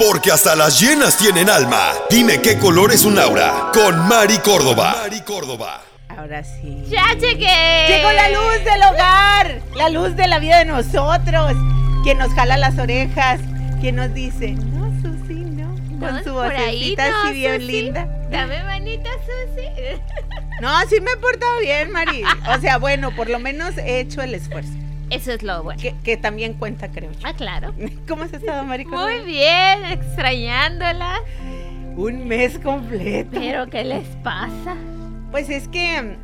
Porque hasta las llenas tienen alma. Dime qué color es un aura. Con Mari Córdoba. Mari Córdoba. Ahora sí. ¡Ya llegué! Llegó la luz del hogar, la luz de la vida de nosotros. Quien nos jala las orejas, quien nos dice, no, Susi, no. Con No, su vocecita no, así bien Susi. linda. Dame manita, Susi. No, sí me he portado bien, Mari. O sea, bueno, por lo menos he hecho el esfuerzo. Eso es lo bueno. Que, que también cuenta, creo yo. Ah, claro. ¿Cómo has estado, Mari? Muy bien, extrañándola. Un mes completo. Pero, ¿qué les pasa? Pues es que,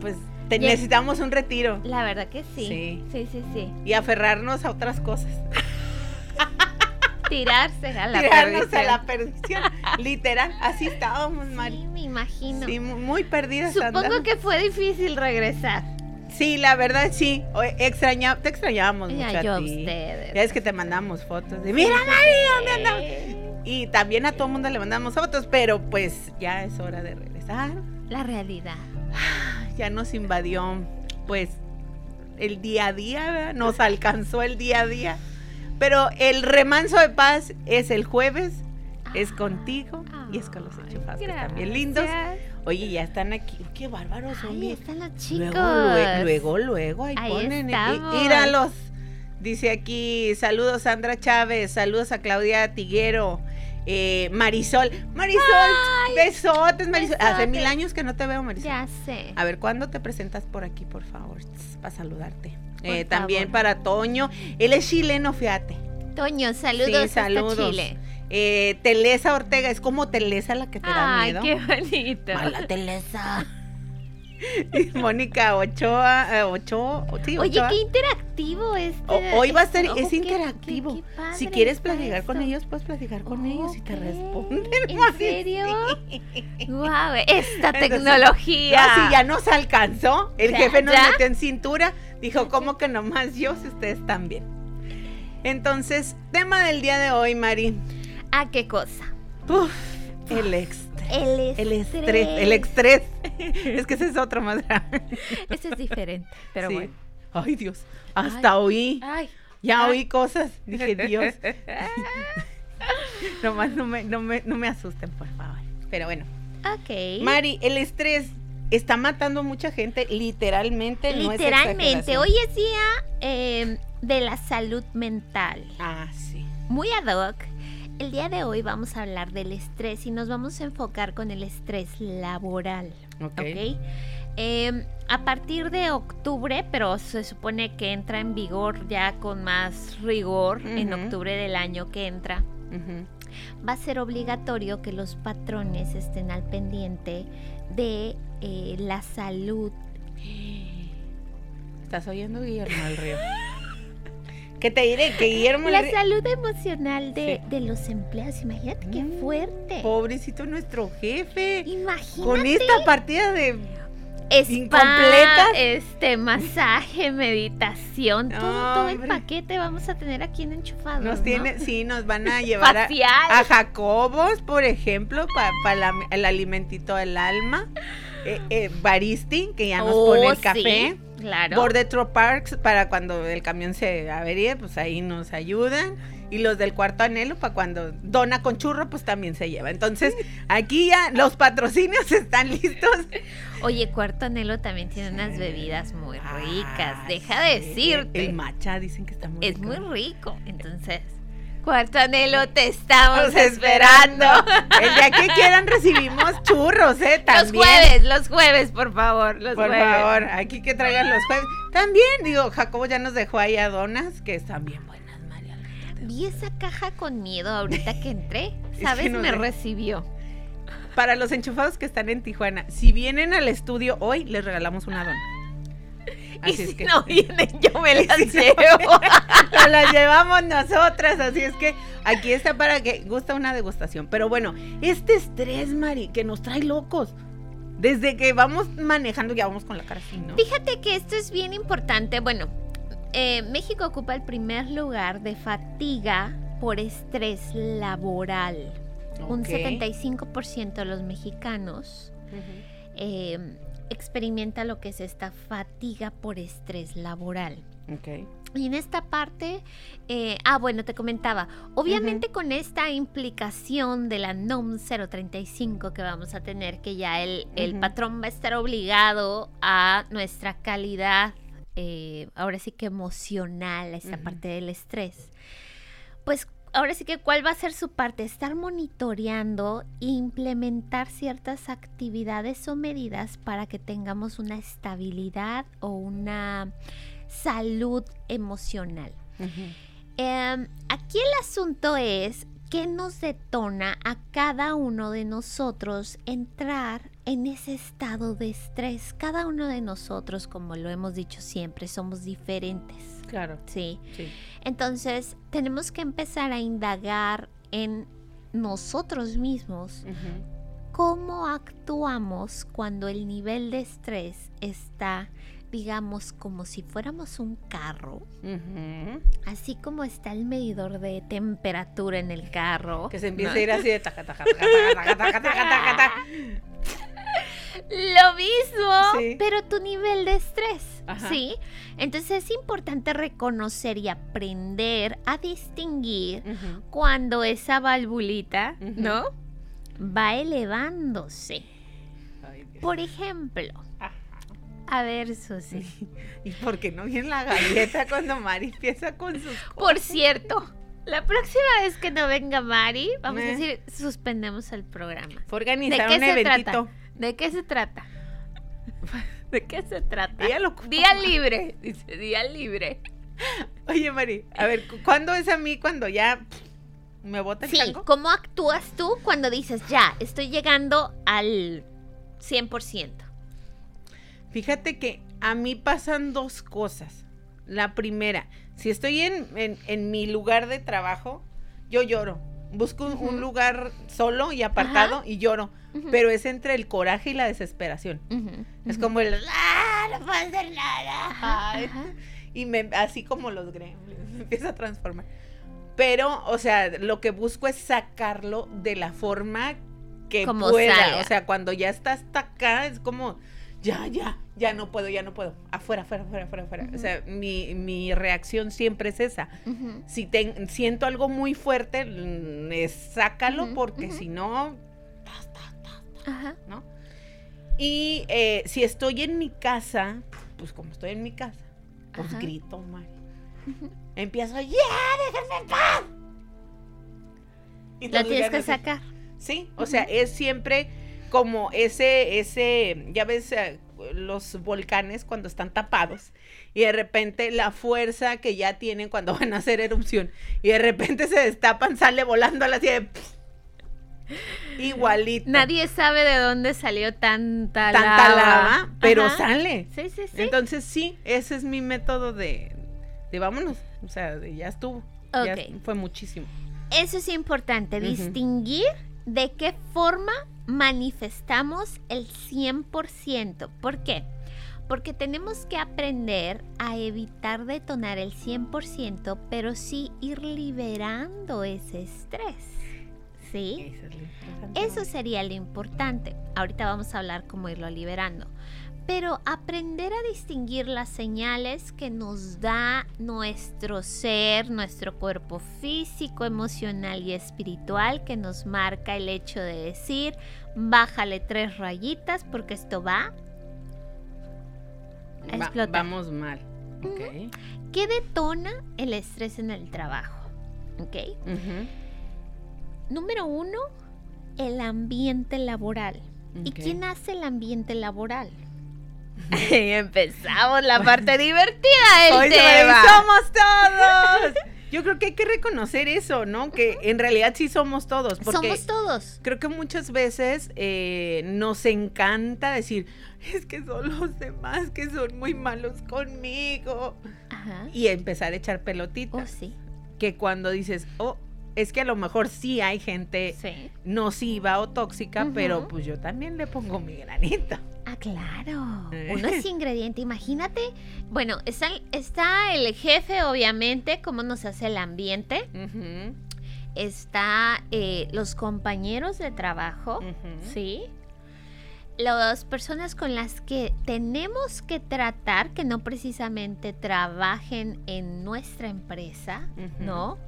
pues, te- Ya- necesitamos un retiro La verdad que sí. Sí. Sí, sí, sí. y aferrarnos a otras cosas. Tirarse a la Tirarnos a perdición. la perdición. Literal, así estábamos, Mari. Sí, me imagino. Sí, mu- muy perdidas. Supongo que fue difícil regresar. Sí, la verdad sí. Extraña, te extrañábamos Ya, mucho yo a ti. ustedes. Ya es que te mandamos fotos de, mira Mari, ¿dónde andamos? Y también a todo mundo le mandamos fotos, pero pues ya es hora de regresar. La realidad. Ya nos invadió, pues, el día a día, ¿verdad? nos alcanzó el día a día. Pero el remanso de paz es el jueves, es contigo y es con los están bien lindos. Oye, ya están aquí. Qué bárbaros son Ahí están los chicos. Luego, lue- luego, luego, ahí, Ahí ponen. eh, estamos. Míralos. Dice aquí, saludos Sandra Chávez, saludos a Claudia Tiguero, eh, Marisol. Marisol, Ay, besotes, Marisol. Hace mil años que no te veo, Marisol. Ya sé. A ver, ¿cuándo te presentas por aquí, por favor? Para saludarte. Eh, también para Toño. Él es chileno, fíjate. Toño, saludos Sí, hasta saludos. Chile. Eh, Telesa Ortega, es como Telesa la que te da Ay, miedo. qué bonito. Mala Telesa. Mónica Ochoa, eh, Ochoa, sí, Oye, Ochoa. qué interactivo este. O- hoy va a ser, es oh, qué- interactivo. qué- qué padre si quieres platicar con ellos, puedes platicar con ellos y te responden. ¿En Mari, serio? sí. Wow, esta Entonces, tecnología. No, si ya nos alcanzó, el Ya, jefe nos ya. metió en cintura, dijo, ¿cómo que nomás yo si ustedes también? Entonces, tema del día de hoy, Mari. Ah, qué cosa. Uf, el estrés. El estrés. El estrés, el estrés. es que ese es otro más. Ese es diferente, pero Sí. bueno. Ay, Dios, hasta Ay. oí. Ay. Ya Ay. oí cosas. Dije, Dios. Nomás no me, no, me, no me asusten, por favor. Pero bueno. Ok. Mari, el estrés está matando mucha gente, literalmente. no es Literalmente, hoy es día eh, de la salud mental. Ah, sí. Muy ad hoc. El día de hoy vamos a hablar del estrés y nos vamos a enfocar con el estrés laboral. Ok. ¿ok? Eh, a partir de octubre, pero se supone que entra en vigor ya con más rigor en octubre del año que entra, va a ser obligatorio que los patrones estén al pendiente de eh, la salud. ¿Estás oyendo, Guillermo del Río? ¿Qué te diré? Que Guillermo La salud emocional de, Sí. de los empleados. Imagínate qué Mm, fuerte. Pobrecito nuestro jefe. Imagínate. Con esta partida de. Spa, incompletas. este masaje, meditación, todo, todo el paquete vamos a tener aquí en enchufados. Nos ¿no? tiene, sí, nos van a llevar a, a Jacobos, por ejemplo, para el alimentito del alma. Eh, eh, Baristi, que ya nos Oh, pone el sí, café. Claro. Bordetro Parks, para cuando el camión se averíe, pues ahí nos ayudan. Y los del cuarto anhelo, para cuando dona con churro, pues también se lleva. Entonces, aquí ya los patrocinios están listos. Oye, Cuarto Anhelo también tiene unas bebidas muy ricas. Ah, Deja de decirte. El matcha dicen que está muy es rico. muy rico. Entonces, Cuarto Anhelo, te estamos esperando. El día que quieran recibimos churros, ¿eh? Los También. jueves, los jueves, por favor. Los Por jueves. favor, aquí que traigan los jueves. También, digo, Jacobo ya nos dejó ahí a donas, que están bien buenas, María. Vi esa caja con miedo ahorita que entré. Es ¿Sabes? que no Me recibió. Para los enchufados que están en Tijuana, si vienen al estudio hoy, les regalamos una dona. Y Así es si que no vienen, yo me las no llevo. nos las llevamos nosotras, así es que aquí está para que gusta una degustación. Pero bueno, este estrés, Mari, que nos trae locos. Desde que vamos manejando, ya vamos con la cara así, ¿no? Fíjate que esto es bien importante. Bueno, eh, México ocupa el primer lugar de fatiga por estrés laboral. Un Ok. 75% de los mexicanos eh, experimenta lo que es esta fatiga por estrés laboral. Ok. Y en esta parte, eh, ah, bueno, te comentaba, obviamente con esta implicación de la NOM 035 que vamos a tener, que ya el, el patrón va a estar obligado a nuestra calidad, eh, ahora sí que emocional, a esta parte del estrés, pues ahora sí que cuál va a ser su parte, estar monitoreando e implementar ciertas actividades o medidas para que tengamos una estabilidad o una salud emocional. Em, aquí el asunto es qué nos detona a cada uno de nosotros entrar en ese estado de estrés. Cada uno de nosotros, como lo hemos dicho siempre, somos diferentes. Claro, Sí. sí. Entonces, tenemos que empezar a indagar en nosotros mismos cómo actuamos cuando el nivel de estrés está, digamos, como si fuéramos un carro, así como está el medidor de temperatura en el carro. Que se empieza ¿no? a ir así de taca, taca, taca, taca, taca, taca, taca, taca. Lo mismo, Sí. pero tu nivel de estrés, Ajá. ¿sí? Entonces es importante reconocer y aprender a distinguir cuando esa valvulita. ¿no? Va elevándose. Ay. Por ejemplo, Ajá. a ver, Susi. ¿Y por qué no viene la galleta cuando Mari empieza con sus Por cierto, la próxima vez que no venga Mari, vamos a Me- decir, suspendemos el programa. Fue organizar ¿De un qué se eventito. trata? ¿De qué se trata? ¿De qué se trata? Día libre, dice, día libre. Oye, Mari, a ver, ¿cu- ¿cuándo es a mí cuando ya me bota el Sí, chango? ¿cómo actúas tú cuando dices, ya, estoy llegando al 100%? Fíjate que a mí pasan dos cosas. La primera, si estoy en, en- en mi lugar de trabajo, yo lloro. Busco un, lugar solo y apartado y lloro. Pero es entre el coraje y la desesperación. Es como el, ¡ah, no puedo hacer nada! Ay. Y me, así como los gremlins, me empieza a transformar. Pero, o sea, lo que busco es sacarlo de la forma que Como pueda. O sea, cuando ya está hasta acá, es como, ya, ya, ya no puedo, ya no puedo. Afuera, afuera, afuera, afuera, afuera. O sea, mi, mi reacción siempre es esa. Si ten- siento algo muy fuerte, mm, sácalo, porque si no. ¿no? Y eh, si estoy en mi casa, pues como estoy en mi casa, pues Ajá. grito, Mari. Empiezo, ¡ya, déjenme en paz! Y todos tienes que sacar. Sí, o sea, es siempre como ese, ese, ya ves, eh, los volcanes cuando están tapados y de repente la fuerza que ya tienen cuando van a hacer erupción y de repente se destapan, sale volando a la de... Igualito. Nadie sabe de dónde salió tanta, tanta lava. lava, pero Ajá. sale. Sí, sí, sí. Entonces sí, ese es mi método de, de vámonos, o sea, de ya estuvo. Ya Ok. fue muchísimo. Eso es importante, distinguir de qué forma manifestamos el 100%. ¿Por qué? Porque tenemos que aprender a evitar detonar el 100%, pero sí ir liberando ese estrés. ¿Sí? Eso es lo interesante. Eso sería lo importante. Ahorita vamos a hablar cómo irlo liberando. Pero aprender a distinguir las señales que nos da nuestro ser, nuestro cuerpo físico, emocional y espiritual, que nos marca el hecho de decir, bájale tres rayitas porque esto va. a Va- explotar. vamos mal. Ok. ¿Qué detona el estrés en el trabajo? ¿Ok? Número uno, el ambiente laboral. ¿Y quién hace el ambiente laboral? Empezamos la parte divertida del Hoy tema. somos todos. Yo creo que hay que reconocer eso, ¿no? Que en realidad sí somos todos. Porque Somos todos. creo que muchas veces eh, nos encanta decir, es que son los demás que son muy malos conmigo. Ajá. Y empezar a echar pelotitas. Oh, sí. Que cuando dices, oh, es que a lo mejor sí hay gente Sí. nociva o tóxica, pero pues yo también le pongo mi granito. Ah, claro. Uno es ingrediente. Imagínate. Bueno, está, el- está el jefe, obviamente, cómo nos hace el ambiente. Está eh, los compañeros de trabajo. Sí. las personas con las que tenemos que tratar, que no precisamente trabajen en nuestra empresa. ¿no?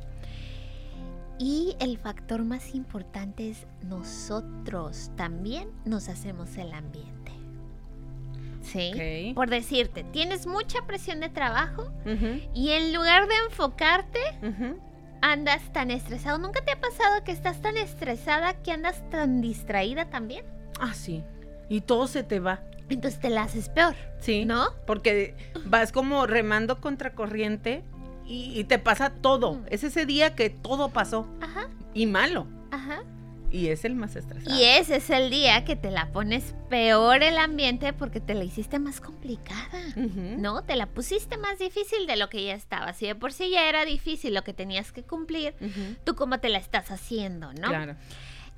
Y el factor más importante es nosotros también nos hacemos el ambiente. ¿Sí? Por decirte, tienes mucha presión de trabajo y en lugar de enfocarte, andas tan estresado. ¿Nunca te ha pasado que estás tan estresada que andas tan distraída también? Ah, sí. Y todo se te va. Entonces te la haces peor, Sí. ¿no? Porque vas como remando contra corriente y, y te pasa todo. Mm. Es ese día que todo pasó. Ajá, Y malo. ajá. Y es el más estresado. Y ese es el día que te la pones peor el ambiente porque te la hiciste más complicada. ¿No? Te la pusiste más difícil de lo que ya estaba. Si de por sí ya era difícil lo que tenías que cumplir, tú cómo te la estás haciendo, ¿no? Claro.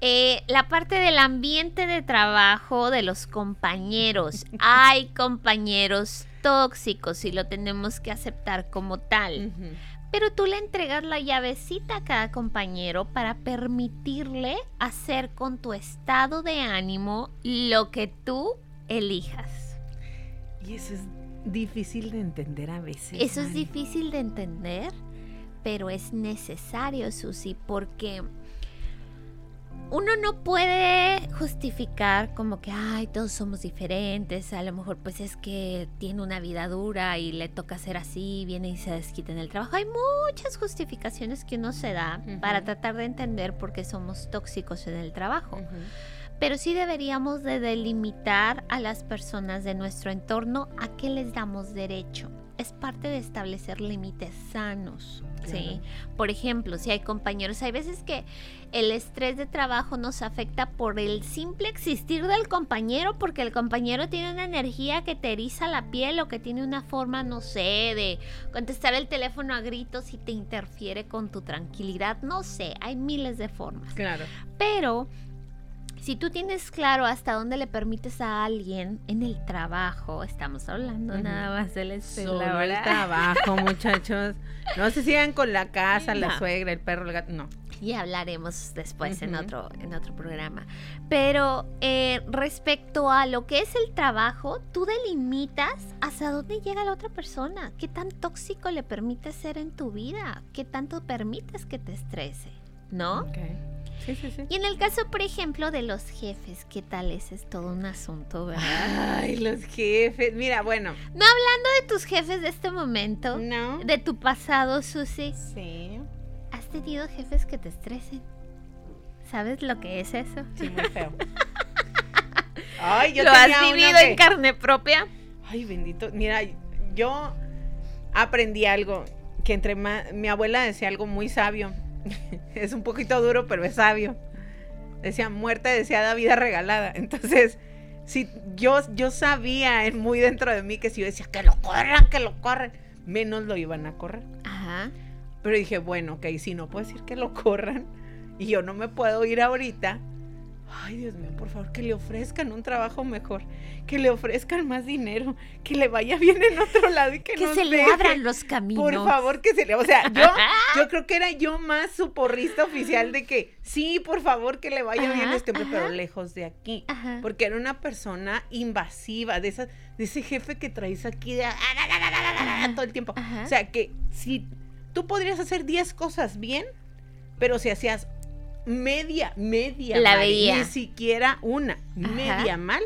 Eh, la parte del ambiente de trabajo de los compañeros. Hay compañeros tóxicos y lo tenemos que aceptar como tal. Ujú. Pero tú le entregas la llavecita a cada compañero para permitirle hacer con tu estado de ánimo lo que tú elijas. Y eso es difícil de entender a veces. Eso es difícil de entender, pero es necesario, Susi, porque uno no puede justificar como que, ay, todos somos diferentes, a lo mejor pues es que tiene una vida dura y le toca ser así, viene y se desquita en el trabajo. Hay muchas justificaciones que uno se da para tratar de entender por qué somos tóxicos en el trabajo. Pero sí deberíamos de delimitar a las personas de nuestro entorno a qué les damos derecho. Es parte de establecer límites sanos, ¿sí? Por ejemplo, si hay compañeros, hay veces que el estrés de trabajo nos afecta por el simple existir del compañero, porque el compañero tiene una energía que te eriza la piel o que tiene una forma, no sé, de contestar el teléfono a gritos y te interfiere con tu tranquilidad, no sé, hay miles de formas. Claro. Pero si tú tienes claro hasta dónde le permites a alguien en el trabajo, estamos hablando nada más del trabajo, muchachos. No se sigan con la casa, la suegra, el perro, el gato. No. Y hablaremos después en, otro, en otro programa. Pero eh, respecto a lo que es el trabajo, tú delimitas hasta dónde llega la otra persona. ¿Qué tan tóxico le permites ser en tu vida? ¿Qué tanto permites que te estrese? ¿No? Sí, sí, sí. Y en el caso, por ejemplo, de los jefes, ¿qué tal? Ese es todo un asunto, ¿verdad? Ay, los jefes. Mira, bueno. No hablando de tus jefes de este momento, No. de tu pasado, Susi. Sí. ¿Has tenido jefes que te estresen? ¿Sabes lo que es eso? Sí, muy feo. Ay, yo ¿Lo has tenía uno vivido que- en carne propia? Ay, bendito. Mira, yo aprendí algo que entre ma- mi abuela decía algo muy sabio. es un poquito duro, pero es sabio. Decía muerte deseada, vida regalada. Entonces, si yo, yo sabía en- muy dentro de mí que si yo decía que lo corran, que lo corran, menos lo iban a correr. Ajá. Pero dije, bueno, ok, si no puedo decir que lo corran y yo no me puedo ir ahorita, ay Dios mío, por favor, que le ofrezcan un trabajo mejor, que le ofrezcan más dinero, que le vaya bien en otro lado y que, Que se le abran los caminos. Por favor, que se le... O sea, yo, yo creo que era yo más su porrista oficial de que, sí, por favor, que le vaya bien este hombre, pero lejos de aquí. Ajá. Porque era una persona invasiva, de, esa, de ese jefe que traes aquí de, todo el tiempo. Ajá. O sea, que si tú podrías hacer 10 cosas bien, pero si hacías media, media La mal, veía. ni siquiera una, Ajá. media mal,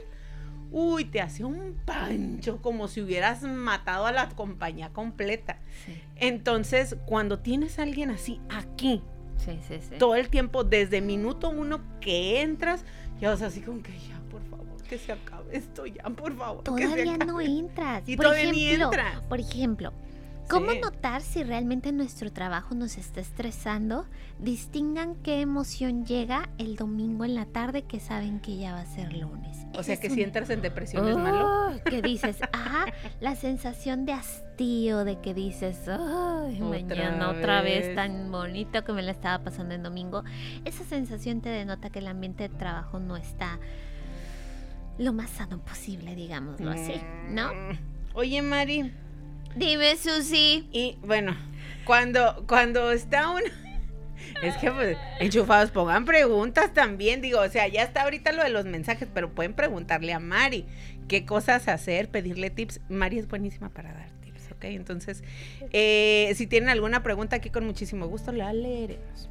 uy, te hacía un pancho como si hubieras matado a la compañía completa. Sí, Entonces, cuando tienes a alguien así aquí, sí, sí. sí. todo el tiempo, desde minuto uno que entras, ya vas así como que ya, por favor, que se acabe esto ya, por favor. que se Todavía no acabe". entras. Y por todavía ni entras. Por ejemplo, ¿cómo Sí. notar si realmente nuestro trabajo nos está estresando? Distingan qué emoción llega el domingo en la tarde que saben que ya va a ser lunes. O sea, que si entras en depresión es malo. Oh, que dices, ajá, la sensación de hastío, de que dices, ay, Otra mañana otra vez vez". tan bonito que me la estaba pasando en domingo. Esa sensación te denota que el ambiente de trabajo no está lo más sano posible, digámoslo así, ¿no? Mm. Oye, Mari, Dime, Susi. y bueno, cuando, cuando está uno, Es que, pues, enchufados, pongan preguntas también. Digo, o sea, ya está ahorita lo de los mensajes, pero pueden preguntarle a Mari qué cosas hacer, pedirle tips. Mari es buenísima para dar tips, ¿ok? Entonces, eh, si tienen alguna pregunta aquí, con muchísimo gusto la leeremos.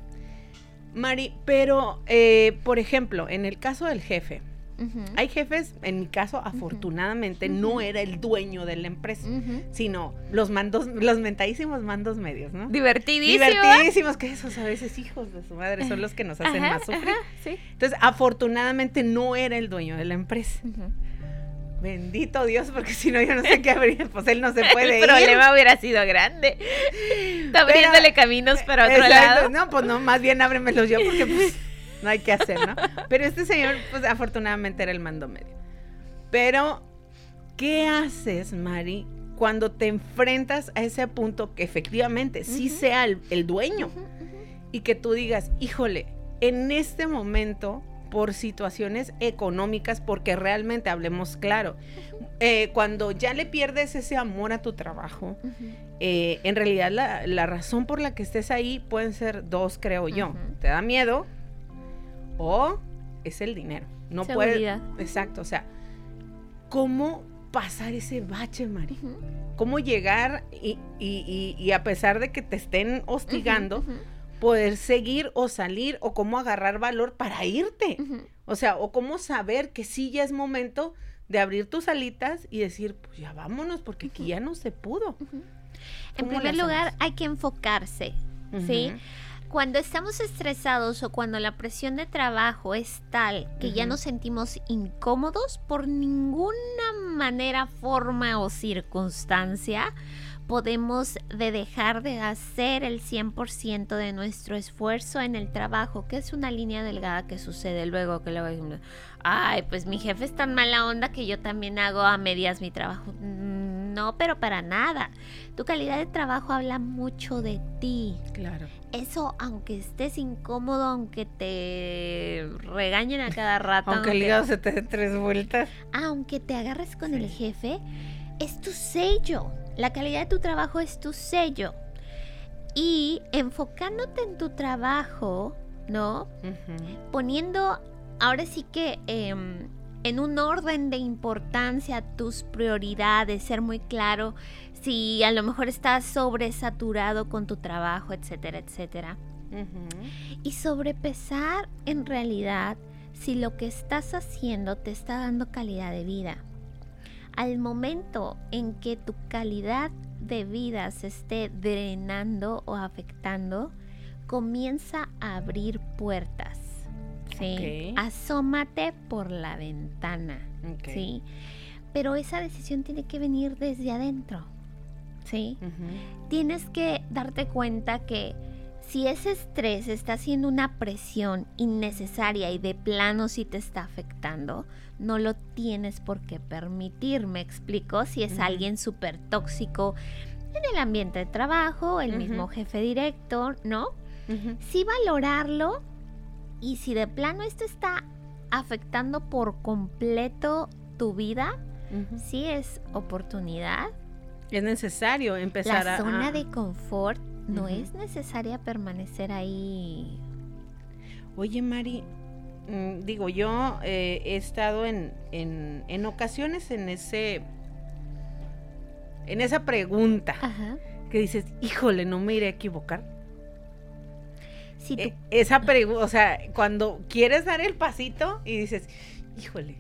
Mari, pero, eh, por ejemplo, en el caso del jefe, Hay jefes, en mi caso, afortunadamente, no era el dueño de la empresa, sino los mandos, los mentadísimos mandos medios, ¿no? Divertidísimo. Divertidísimos, que esos a veces hijos de su madre son los que nos hacen Ajá, más sufrir. ajá, sí. Entonces, afortunadamente no era el dueño de la empresa. Bendito Dios, porque si no yo no sé qué habría, pues él no se puede El ir. problema hubiera sido grande. Está abriéndole caminos para otro Exacto, lado. No, pues no, más bien ábremelos yo porque pues no hay que hacer, ¿no? Pero este señor, pues afortunadamente era el mando medio. Pero, ¿qué haces, Mari, cuando te enfrentas a ese punto que efectivamente sí sea el, el dueño y que tú digas, híjole, en este momento, por situaciones económicas, porque realmente hablemos claro, eh, cuando ya le pierdes ese amor a tu trabajo, eh, en realidad la, la razón por la que estés ahí pueden ser dos, creo yo. Te da miedo o es el dinero. No puede. Seguridad. Exacto, o sea, ¿cómo pasar ese bache, Mari? ¿Cómo llegar y, y- y- y a pesar de que te estén hostigando, poder seguir o salir o cómo agarrar valor para irte? O sea, o cómo saber que sí ya es momento de abrir tus alitas y decir, pues ya vámonos, porque aquí ya no se pudo. En ¿Cómo le primer lugar, hay que enfocarse. ¿sí? Cuando estamos estresados o cuando la presión de trabajo es tal que ya nos sentimos incómodos por ninguna manera, forma o circunstancia, podemos de dejar de hacer el 100% de nuestro esfuerzo en el trabajo, que es una línea delgada que sucede luego que luego ay, pues mi jefe es tan mala onda que yo también hago a medias mi trabajo. No, pero para nada. Tu calidad de trabajo habla mucho de ti. Claro. Eso, aunque estés incómodo, aunque te regañen a cada rato, Aunque el hígado se te dé tres vueltas. aunque te agarres con Sí. el jefe, es tu sello. La calidad de tu trabajo es tu sello. Y enfocándote en tu trabajo, ¿no? Poniendo ahora sí que em, en un orden de importancia tus prioridades, ser muy claro si a lo mejor estás sobresaturado con tu trabajo, etcétera, etcétera. Y sobrepesar en realidad si lo que estás haciendo te está dando calidad de vida. Al momento en que tu calidad de vida se esté drenando o afectando, comienza a abrir puertas. ¿Sí? Asómate por la ventana. ¿sí? Pero esa decisión tiene que venir desde adentro. ¿sí? Tienes que darte cuenta que si ese estrés está haciendo una presión innecesaria y de plano si te está afectando, no lo tienes por qué permitir, me explico, si es alguien súper tóxico en el ambiente de trabajo, el mismo jefe directo, ¿no? Sí valorarlo y si de plano esto está afectando por completo tu vida, Ujú. sí es oportunidad Es necesario empezar la a. zona a- de confort no es necesaria permanecer ahí. Oye, Mari, mm, digo, yo eh, he estado en, en, en ocasiones en ese. En esa pregunta Ajá. que dices, híjole, no me iré a equivocar. Si tú- Eh, esa pregunta, o sea, cuando quieres dar el pasito y dices, híjole,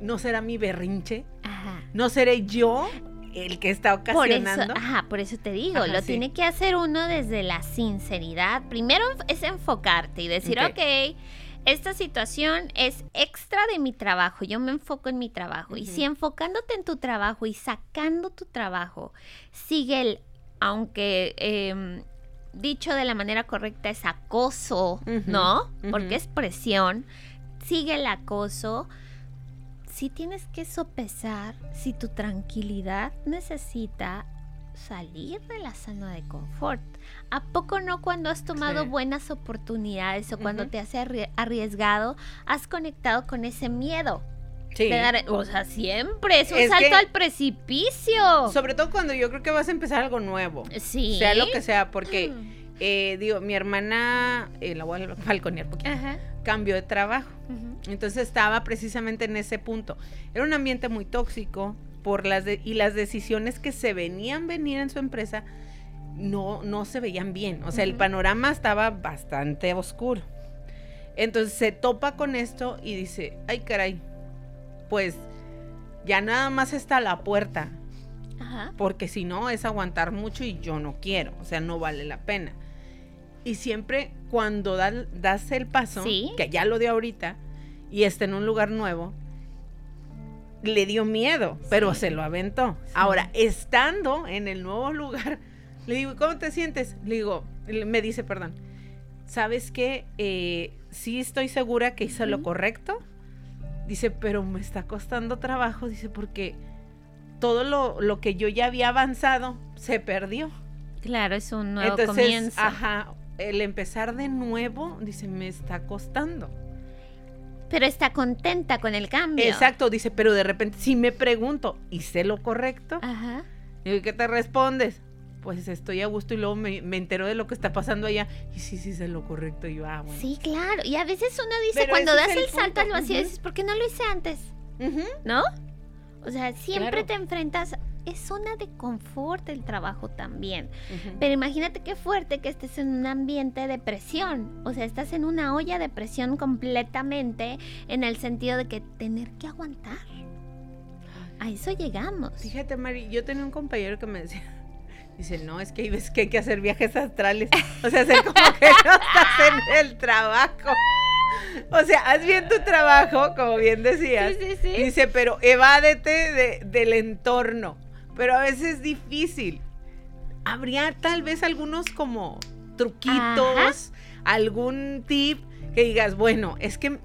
¿no será mi berrinche? ajá. ¿No seré yo el que está Por eso, ocasionando? ajá, por eso te digo, Ajá, lo sí. tiene que hacer uno desde la sinceridad. Primero es enfocarte y decir, Ok. ok, esta situación es extra de mi trabajo, yo me enfoco en mi trabajo. Y si enfocándote en tu trabajo y sacando tu trabajo, sigue el, aunque em, dicho de la manera correcta es acoso, ¿no? Porque es presión, sigue el acoso. Si tienes que sopesar si tu tranquilidad necesita salir de la zona de confort. ¿A poco no cuando has tomado Sí. buenas oportunidades o cuando te has arri- arriesgado, has conectado con ese miedo? Sí. dar- o sea, siempre es un Es salto al precipicio. Sobre todo cuando yo creo que vas a empezar algo nuevo. sí. Sea lo que sea, porque Mm. eh, digo, mi hermana, eh, la voy a balconear porque cambió de trabajo. Entonces estaba precisamente en ese punto. Era un ambiente muy tóxico por las de- y las decisiones que se venían venir en su empresa no, no se veían bien. O sea, el panorama estaba bastante oscuro. Entonces se topa con esto y dice, ay caray, pues ya nada más está la puerta, Ajá. porque si no es aguantar mucho y yo no quiero, o sea, no vale la pena. Y siempre cuando da- das el paso, Sí. que ya lo dio ahorita, y está en un lugar nuevo, le dio miedo, pero se lo aventó. Ahora, estando en el nuevo lugar, le digo, ¿cómo te sientes? Le digo, me dice, perdón, ¿sabes qué? Eh, sí estoy segura que hice lo correcto. Dice, pero me está costando trabajo, dice, porque todo lo, lo que yo ya había avanzado se perdió. Claro, es un nuevo Entonces, comienzo. ajá, el empezar de nuevo, dice, me está costando. Pero está contenta con el cambio. Exacto, dice, pero de repente si me pregunto, ¿hice lo correcto? Ajá. ¿y qué te respondes? Pues estoy a gusto y luego me, me entero de lo que está pasando allá. Y sí, sí, hice lo correcto. Y yo, ah, bueno. Sí, claro. Y a veces uno dice, Pero cuando das es el, el salto al vacío, Ujú. dices, ¿por qué no lo hice antes? ¿No? O sea, siempre Claro. te enfrentas. Es zona de confort el trabajo también. Pero imagínate qué fuerte que estés en un ambiente de presión. O sea, estás en una olla de presión completamente en el sentido de que tener que aguantar. A eso llegamos. Fíjate, Mari, yo tenía un compañero que me decía, dice, no, es que hay veces que hay que hacer viajes astrales. O sea, hacer como que no estás en el trabajo. O sea, haz bien tu trabajo, como bien decías. Sí, sí, sí. Dice, pero evádete de- del entorno. Pero a veces es difícil. Habría tal vez algunos como truquitos, algún tip que digas, bueno, es que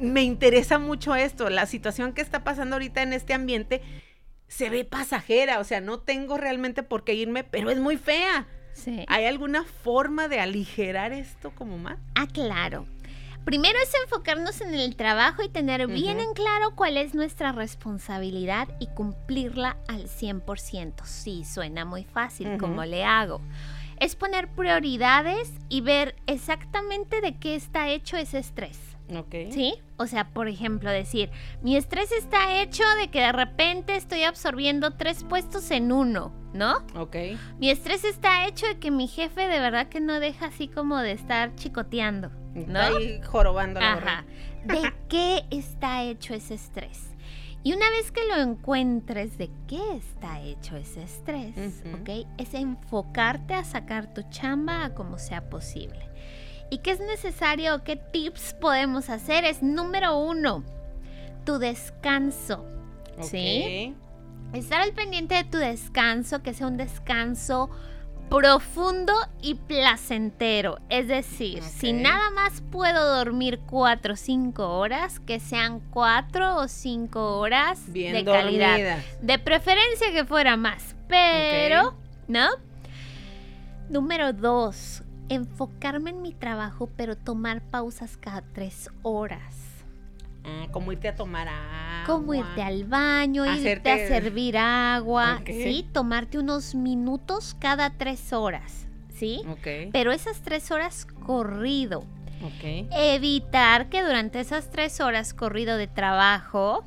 me interesa mucho esto, la situación que está pasando ahorita en este ambiente se ve pasajera, o sea, no tengo realmente por qué irme, pero es muy fea. Sí. ¿Hay alguna forma de aligerar esto como más? Ah, claro. Primero es enfocarnos en el trabajo y tener bien en claro cuál es nuestra responsabilidad y cumplirla al 100%. Sí, suena muy fácil, Ujú. como le hago. Es poner prioridades y ver exactamente de qué está hecho ese estrés. Ok. ¿Sí? O sea, por ejemplo, decir, mi estrés está hecho de que de repente estoy absorbiendo tres puestos en uno, ¿no? Ok. Mi estrés está hecho de que mi jefe de verdad que no deja así como de estar chicoteando, ¿no? Está ahí jorobando la Ajá. ¿De qué está hecho ese estrés? Y una vez que lo encuentres de qué está hecho ese estrés, Ujú. ¿ok? Es enfocarte a sacar tu chamba a como sea posible. ¿Y qué es necesario? ¿Qué tips podemos hacer? Es número uno, tu descanso. ¿Sí? Estar al pendiente de tu descanso, que sea un descanso profundo y placentero. Es decir, si nada más puedo dormir 4 o 5 horas, que sean 4 o 5 horas Bien de calidad. De preferencia que fuera más, pero. ¿no? Número 2, enfocarme en mi trabajo, pero tomar pausas cada 3 horas. Ah, como irte a tomar agua. Como irte al baño, irte Hacerte- a servir agua. ¿sí? Tomarte unos minutos cada tres horas, ¿sí? Ok. Pero esas tres horas corrido. Ok. Evitar que durante esas tres horas corrido de trabajo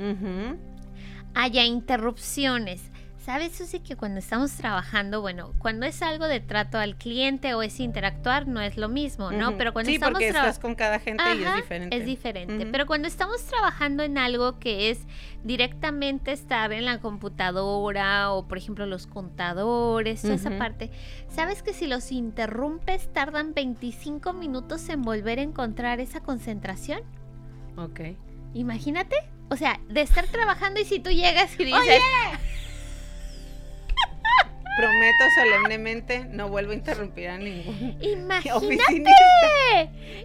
haya interrupciones. ¿Sabes, Susi, que cuando estamos trabajando, bueno, cuando es algo de trato al cliente o es interactuar, no es lo mismo, ¿no? Pero cuando sí, estamos porque estás con cada gente y es diferente. Es diferente. Pero cuando estamos trabajando en algo que es directamente estar en la computadora o, por ejemplo, los contadores, toda esa parte, ¿sabes que si los interrumpes tardan 25 minutos en volver a encontrar esa concentración? Ok. Imagínate. O sea, de estar trabajando y si tú llegas y dices, Oye. Prometo solemnemente no vuelvo a interrumpir a ningún imagínate, oficinista.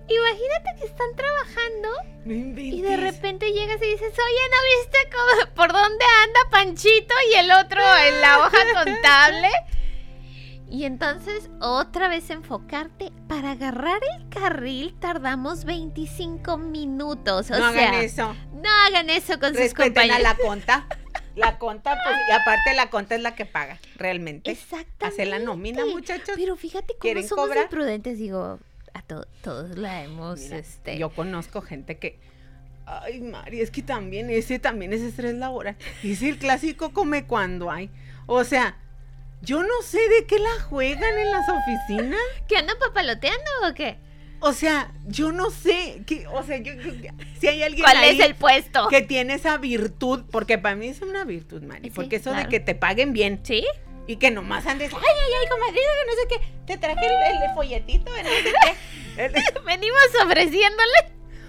imagínate que están trabajando No. Y de repente llegas y dices, oye, ¿no viste cómo- por dónde anda Panchito y el otro en la hoja contable? Y entonces otra vez enfocarte. Para agarrar el carril tardamos 25 minutos. O no sea, hagan eso. no hagan eso con sus Respeten a compañeros. la conta. La conta, pues, y aparte la conta es la que paga, realmente. Exactamente. Hace la nómina, muchachos. Pero fíjate cómo ¿Quieren somos cobrar? imprudentes, digo, a to- todos la hemos, Mira, este... Yo conozco gente que. Ay, Mari, es que también ese también es estrés laboral. Es el clásico come cuando hay. O sea, yo no sé de qué la juegan en las oficinas. ¿Que andan papaloteando o qué? O sea, yo no sé. Que, o sea, yo, yo- si hay alguien ¿Cuál ahí es el puesto? que tiene esa virtud, porque para mí es una virtud, Mari. Sí, porque eso claro. de que te paguen bien ¿Sí? y que nomás andes, ay, ay, ay, comadrita, que no sé qué, te traje el, el folletito, no sé qué. El- Venimos ofreciéndole.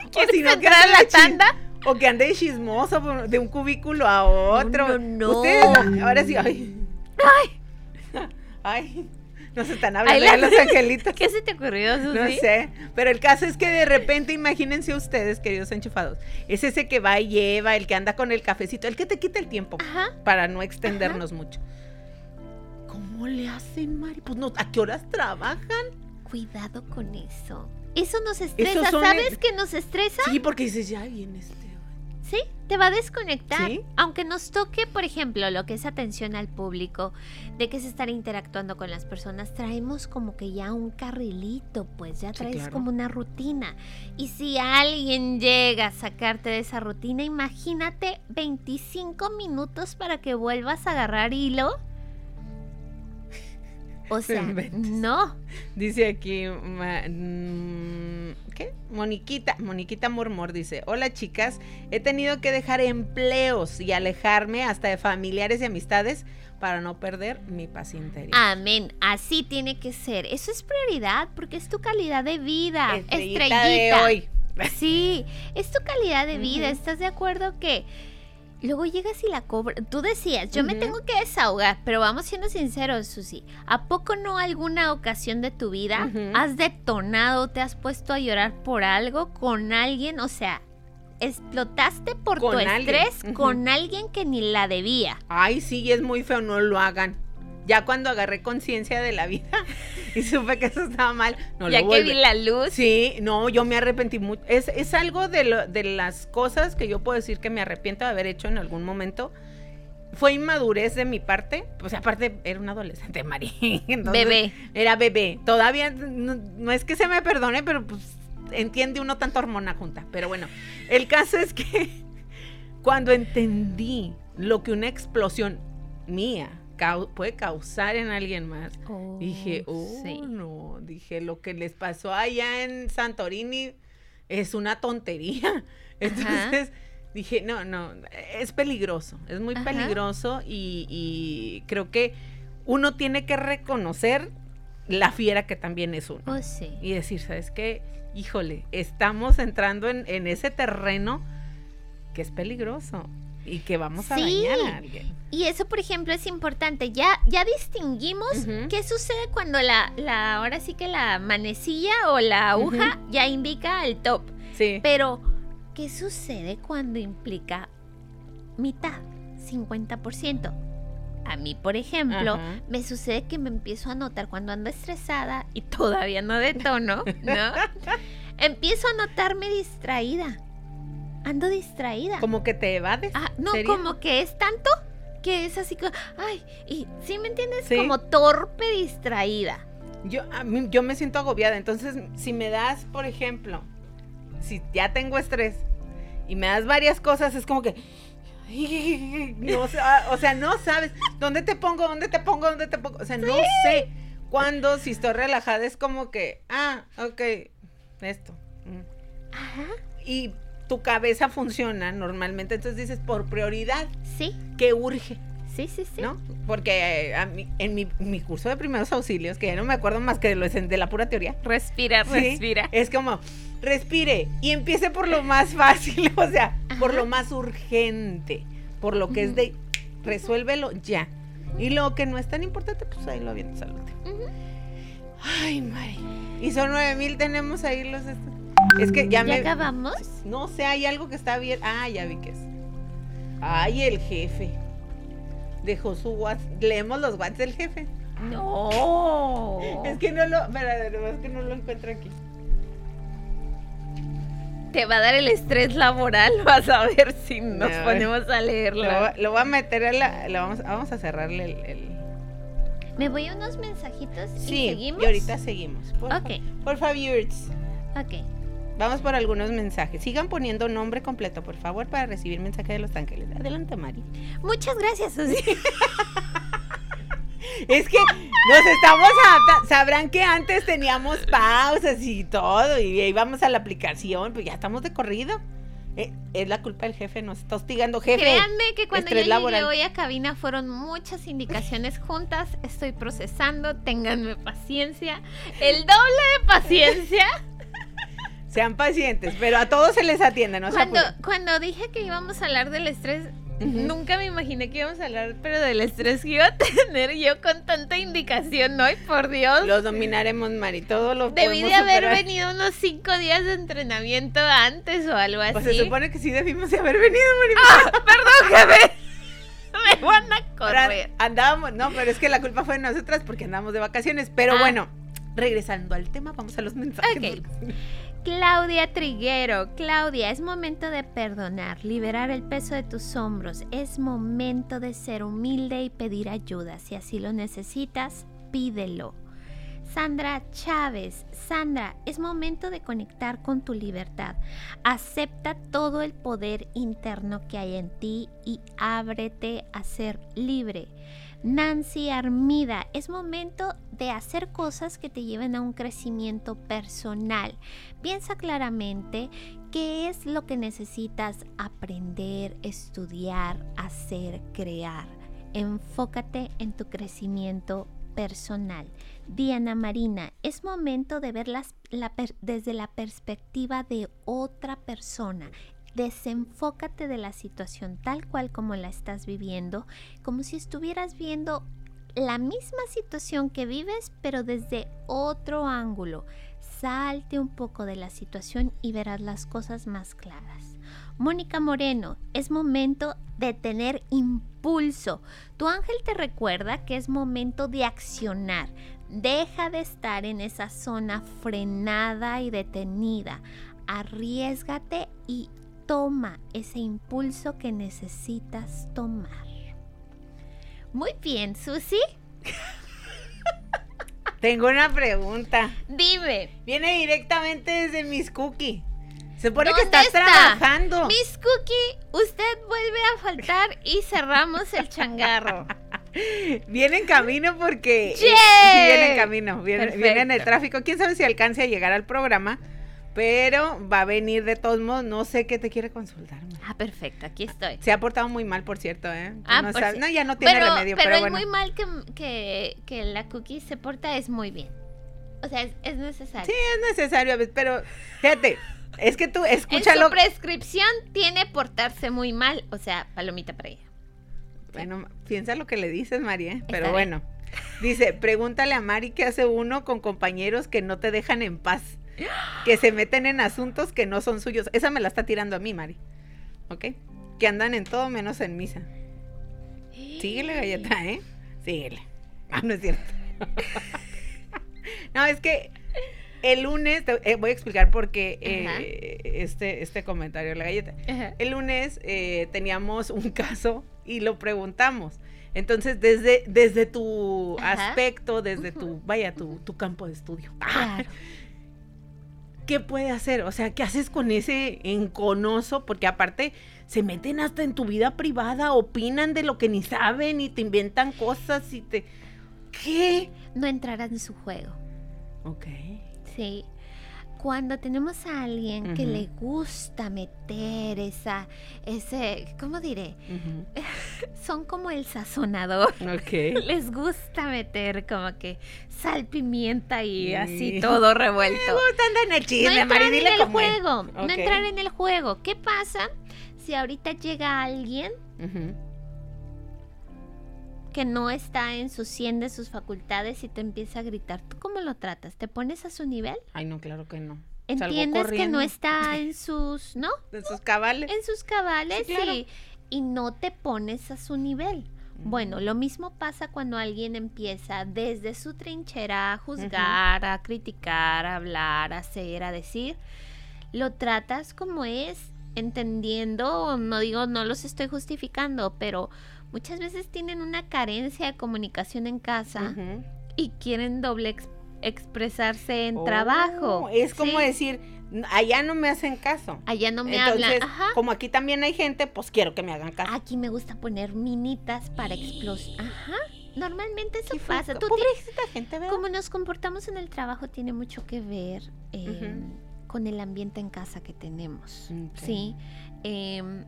O ¿Quieres si no, entrar a la tanda? O que ande de chismoso de un cubículo a otro. No, no, no. Ustedes, ahora sí, ay. Ay. Nos están hablando de los angelitos. ¿Qué se te ocurrió, Susi? No sé, pero el caso es que de repente imagínense ustedes, queridos enchufados, es ese que va y lleva, el que anda con el cafecito, el que te quita el tiempo Ajá. para no extendernos mucho. ¿Cómo le hacen, Mari? Pues no, ¿a qué horas trabajan? Cuidado con eso. Eso nos estresa. ¿Sabes el- que nos estresa? Sí, porque dices, ya viene este. Sí, te va a desconectar. Sí. Aunque nos toque, por ejemplo, lo que es atención al público, de que es estar interactuando con las personas, traemos como que ya un carrilito, pues ya Sí, traes claro. como una rutina. Y si alguien llega a sacarte de esa rutina, imagínate 25 minutos para que vuelvas a agarrar hilo. O sea, no. Dice aquí, ma- mm, ¿qué? Moniquita, Moniquita Murmur dice, hola chicas, he tenido que dejar empleos y alejarme hasta de familiares y amistades para no perder mi paz interior. Amén. Así tiene que ser. Eso es prioridad porque es tu calidad de vida. Estrellita Estrellita. de hoy. Sí, es tu calidad de vida. ¿Estás de acuerdo que luego llegas y la cobras? Tú decías, yo me tengo que desahogar, pero vamos siendo sinceros, Susi. ¿A poco no alguna ocasión de tu vida has detonado, te has puesto a llorar por algo con alguien? O sea, explotaste por Con tu alguien, estrés con alguien que ni la debía. Ay, sí, es muy feo, no lo hagan. Ya cuando agarré conciencia de la vida y supe que eso estaba mal, no ya lo que vi la luz. Sí, no, yo me arrepentí mucho. Es, es algo de, lo- de las cosas que yo puedo decir que me arrepiento de haber hecho en algún momento. Fue inmadurez de mi parte. Pues aparte, era un adolescente, Mari. Bebé. Era bebé. Todavía no, no es que se me perdone, pero pues entiende uno tanta hormona junta. Pero bueno, el caso es que cuando entendí lo que una explosión mía cau- puede causar en alguien más, Dije, oh, sí. no, dije, lo que les pasó allá en Santorini es una tontería. Entonces, dije, no, no, es peligroso, es muy Ajá. peligroso y, y creo que uno tiene que reconocer la fiera que también es uno. Oh, sí. Y decir, ¿sabes qué? Híjole, estamos entrando en, en ese terreno que es peligroso y que vamos a Sí. dañar a alguien. Y eso, por ejemplo, es importante. Ya, ya distinguimos qué sucede cuando la, la, ahora sí que la manecilla o la aguja ya indica el top. Sí. Pero, ¿qué sucede cuando implica mitad, 50%? A mí, por ejemplo, Ajá. me sucede que me empiezo a notar cuando ando estresada y todavía no detono, ¿no? empiezo a notarme distraída. Ando distraída. Como que te evades. Ah, no, ¿Sería? como que es tanto que es así como, ay, y ¿sí me entiendes? Sí. Como torpe distraída. Yo, a mí- yo me siento agobiada. Entonces, si me das, por ejemplo, si ya tengo estrés y me das varias cosas, es como que. No, o sea, no sabes dónde te pongo, dónde te pongo, dónde te pongo. O sea, no sé cuándo, si estoy relajada, es como que, ah, ok, esto. mm. Ajá. Y tu cabeza funciona normalmente. Entonces dices, por prioridad, Sí, ¿qué urge? sí, sí, sí. ¿no? Porque eh, a mí- en mi, mi curso de primeros auxilios, que ya no me acuerdo más que de, lo de la pura teoría, Respira, ¿sí? respira. es como, respire y empiece por lo más fácil, o sea, por lo más urgente, por lo que es de, resuélvelo ya. Y lo que no es tan importante, pues ahí lo avientas al último. Ay, Mari. Y son nueve mil, tenemos ahí los... estos. Es que ya ¿Ya me... acabamos? No sé, hay algo que está bien. Ah, ya vi que es. Ay, el jefe. Dejó su WhatsApp. Leemos los WhatsApp del jefe. No. Es que no lo. Espera, es que no lo encuentro aquí. te va a dar el estrés laboral, vas a ver si nos No. ponemos a leerlo. Lo, lo voy a meter a la. lo vamos, vamos a cerrarle el. el- Me voy a unos mensajitos y Sí, seguimos. y ahorita seguimos. Por, Ok. por favor. Ok. Vamos por algunos mensajes. Sigan poniendo nombre completo, por favor, para recibir mensaje de los ángeles. Adelante, Mari. Muchas gracias, Susi. Es que nos estamos adaptando. Sabrán que antes teníamos pausas y todo, y íbamos a la aplicación, pues ya estamos de corrido. Eh, es la culpa del jefe, nos está hostigando, jefe. Créanme que cuando yo llegué hoy a cabina fueron muchas indicaciones juntas. Estoy procesando, ténganme paciencia. El doble de paciencia. Sean pacientes, pero a todos se les atiende, no cuando, cuando dije que íbamos a hablar del estrés, nunca me imaginé que íbamos a hablar, pero del estrés que iba a tener yo con tanta indicación hoy, por Dios. Los dominaremos, Mari, todo lo Debí de haber superar. venido unos cinco días de entrenamiento antes o algo así. Pues se supone que sí debimos de haber venido, Mari. Perdón, jefe. Me van a correr. Andábamos, no, pero es que la culpa fue de nosotras porque andábamos de vacaciones. Pero Ah. bueno, regresando al tema, vamos a los mensajes. Ok. Claudia Triguero, Claudia, es momento de perdonar, liberar el peso de tus hombros, es momento de ser humilde y pedir ayuda. Si así lo necesitas, pídelo. Sandra Chávez, Sandra, es momento de conectar con tu libertad. Acepta todo el poder interno que hay en ti y ábrete a ser libre. Nancy Armida, es momento de hacer cosas que te lleven a un crecimiento personal. Piensa claramente qué es lo que necesitas aprender, estudiar, hacer, crear. Enfócate en tu crecimiento personal. Diana Marina, es momento de ver las- desde la perspectiva de otra persona. Desenfócate de la situación tal cual como la estás viviendo, como si estuvieras viendo la misma situación que vives, pero desde otro ángulo. Salte un poco de la situación y verás las cosas más claras. Mónica Moreno, es momento de tener impulso. Tu ángel te recuerda que es momento de accionar. Deja de estar en esa zona frenada y detenida. Arriesgate y toma ese impulso que necesitas tomar. Muy bien, Susi. Tengo una pregunta. Dime, Viene directamente desde Miss Cookie. Se supone que ¿Dónde estás está? trabajando. Miss Cookie, usted vuelve a faltar y cerramos el changarro. Viene en camino porque. sí, viene en camino. Viene, viene en el tráfico. Quién sabe si alcance a llegar al programa. Pero va a venir de todos modos. No sé qué te quiere consultar. Ah, perfecto, aquí estoy. Se ha portado muy mal, por cierto, ¿eh? Ah, no, por sabes- si- no, ya no tiene pero, remedio, pero pero, es bueno. muy mal que, que, que la cookie se porta, es muy bien. O sea, es, es necesario. Sí, es necesario, pero fíjate, es que tú en escúchalo. su prescripción tiene portarse muy mal. O sea, palomita para ella. Bueno, piensa lo que le dices, María, ¿eh? pero bien. bueno. Dice, pregúntale a Mari qué hace uno con compañeros que no te dejan en paz, que se meten en asuntos que no son suyos. Esa me la está tirando a mí, Mari. ¿Ok? Que andan en todo menos en misa. Síguele, galleta, ¿eh? Síguele. Ah, no es cierto. no, es que el lunes, te- eh, voy a explicar por qué eh, este, este comentario de la galleta. Ajá. El lunes eh, teníamos un caso y lo preguntamos. Entonces, desde, desde tu Ajá. aspecto, desde tu, vaya, tu, tu campo de estudio, Claro. ¿qué puede hacer? O sea, ¿qué haces con ese enconoso? Porque aparte se meten hasta en tu vida privada, opinan de lo que ni saben y te inventan cosas y te... ¿Qué? No entrará en su juego. Ok. Sí. Cuando tenemos a alguien que le gusta meter esa, ese, ¿cómo diré? Son como el sazonador. Ok. Les gusta meter como que sal, pimienta y así Sí. todo revuelto. Están en el No chisme, entrar Mari, en el juego, no entrar en el juego. ¿Qué pasa si ahorita llega alguien. Que no está en su 100 de sus facultades y te empieza a gritar? ¿Tú cómo lo tratas? ¿Te pones a su nivel? Ay, no, claro que no. ¿Entiendes que no está en sus, ¿no? De sus cabales. En sus cabales Sí, claro. y, y no te pones a su nivel. Bueno, lo mismo pasa cuando alguien empieza desde su trinchera a juzgar, a criticar, a hablar, a hacer, a decir. lo tratas como es, entendiendo, no digo, no los estoy justificando, pero muchas veces tienen una carencia de comunicación en casa y quieren doble ex- expresarse en Oh, trabajo. Es como Sí. decir, allá no me hacen caso. Allá no me Entonces, hablan. Ajá. como aquí también hay gente, pues quiero que me hagan caso. Aquí me gusta poner minitas para explotar. Ajá. Normalmente eso pasa. Tú gente, ¿verdad? como nos comportamos en el trabajo tiene mucho que ver eh, con el ambiente en casa que tenemos. Sí. Em,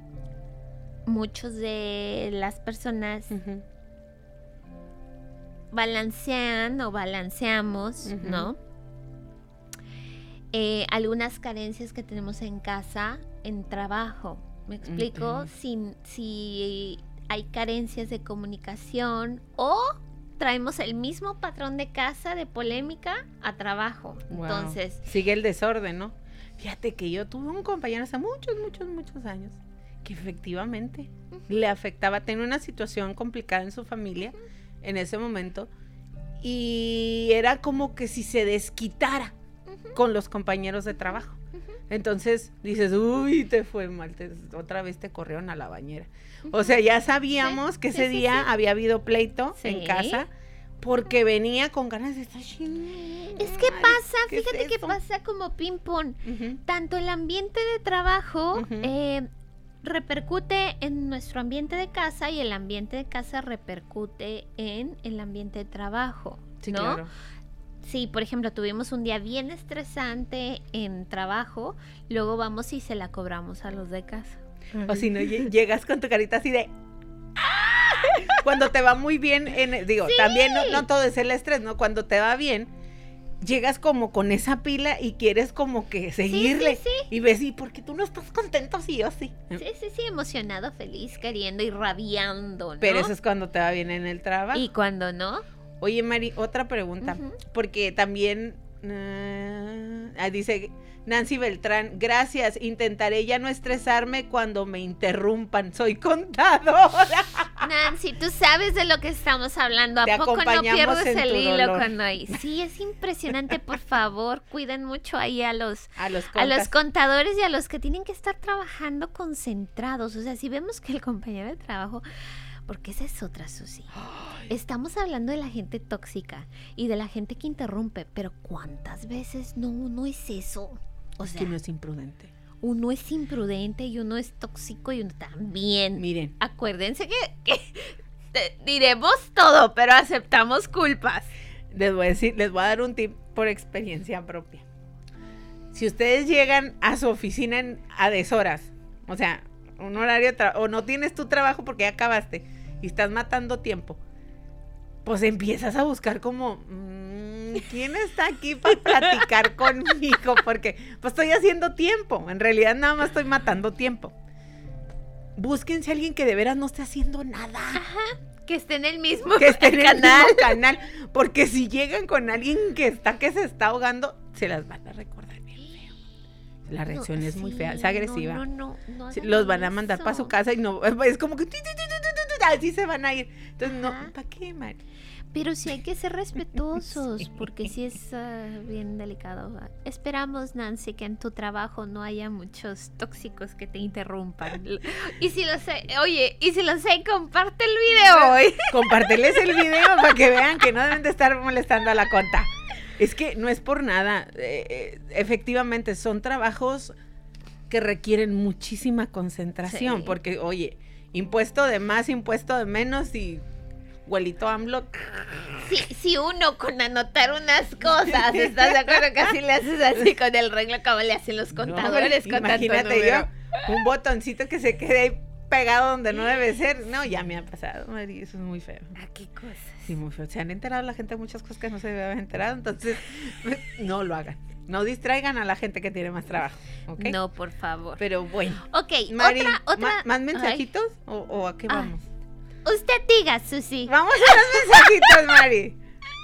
muchos de las personas balancean o balanceamos. ¿no? Eh, algunas carencias que tenemos en casa, en trabajo. ¿Me explico? Si, si hay carencias de comunicación o traemos el mismo patrón de casa de polémica a trabajo. Wow. Entonces, Sigue el desorden, ¿no? Fíjate que yo tuve un compañero hace muchos, muchos, muchos años que efectivamente le afectaba, tenía una situación complicada en su familia en ese momento y era como que si se desquitara con los compañeros de trabajo. Entonces dices, uy, te fue mal, te- otra vez te corrieron a la bañera. O sea, ya sabíamos que ese sí, día sí. había habido pleito en casa porque venía con ganas de estar es que pasa, ¿qué es fíjate que pasa como ping-pong. Tanto el ambiente de trabajo eh, repercute en nuestro ambiente de casa y el ambiente de casa repercute en el ambiente de trabajo. Sí, ¿no? claro. Sí, por ejemplo, tuvimos un día bien estresante en trabajo, luego vamos y se la cobramos a los de casa. O si no, lle- llegas con tu carita así de... Cuando te va muy bien, en, digo, también no, no todo es el estrés, ¿no? Cuando te va bien, llegas como con esa pila y quieres como que seguirle. sí, Y ves, ¿y por qué tú no estás contento si yo sí? Sí, sí, sí, emocionado, feliz, queriendo y rabiando, ¿no? Pero eso es cuando te va bien en el trabajo. Y cuando no, Oye, Mari, otra pregunta. Porque también ah, dice Nancy Beltrán, gracias, intentaré ya no estresarme cuando me interrumpan. Soy contadora. Nancy, tú sabes de lo que estamos hablando. ¿A Te poco no pierdes el hilo dolor. cuando hay? Sí, es impresionante. Por favor, cuiden mucho ahí a los A los a los contadores y a los que tienen que estar trabajando concentrados. O sea, si vemos que el compañero de trabajo, porque esa es otra, Susi. Estamos hablando de la gente tóxica y de la gente que interrumpe, pero ¿cuántas veces no no es eso? O Es sea, que no es imprudente. uno es imprudente y uno es tóxico y uno también. Miren, Acuérdense que, que te- diremos todo, pero aceptamos culpas. les voy a decir, les voy a dar un tip por experiencia propia. Si ustedes llegan a su oficina en, a deshoras, o sea, un horario o no tienes tu trabajo porque ya acabaste y estás matando tiempo, pues empiezas a buscar como, mm, ¿quién está aquí para platicar conmigo? Porque pues estoy haciendo tiempo, en realidad nada más estoy matando tiempo. Búsquense a alguien que de veras no esté haciendo nada Que esté en el mismo que esté en el canal. mismo canal. Porque si llegan con alguien que está que se está ahogando, se las van a recordar bien feo. La reacción No, es muy fea, es agresiva. No, no, no los van a mandar para su casa y no, es como que así se van a ir. Entonces, no, Ajá. ¿para qué, Mari? Pero sí hay que ser respetuosos, Sí. porque sí es ah, bien delicado. Esperamos, Nancy, que en tu trabajo no haya muchos tóxicos que te interrumpan. Y si lo sé, oye, y si lo sé, comparte el video hoy. Compárteles el video para que vean que no deben de estar molestando a la conta. Es que no es por nada. eh, eh, efectivamente, son trabajos que requieren muchísima concentración. Sí. Porque, oye, impuesto de más, impuesto de menos y huelito AMLO. Si, si uno con anotar unas cosas, ¿estás de acuerdo? Que así le haces así con el reglo como le hacen los contadores No, con tanto imagínate yo, un botoncito que se quede ahí pegado donde no debe ser. No, ya me ha pasado, Mari, eso es muy feo. Ah, qué cosas. Sí, muy feo. Se han enterado la gente de muchas cosas que no se debe haber enterado, entonces no lo hagan. No distraigan a la gente que tiene más trabajo, ¿ok? No, por favor. Pero bueno. ok, Mari, otra, otra. ¿ma- ¿más mensajitos o, o a qué Ah. Vamos? usted diga, Susi. Vamos a los mensajitos, Mari.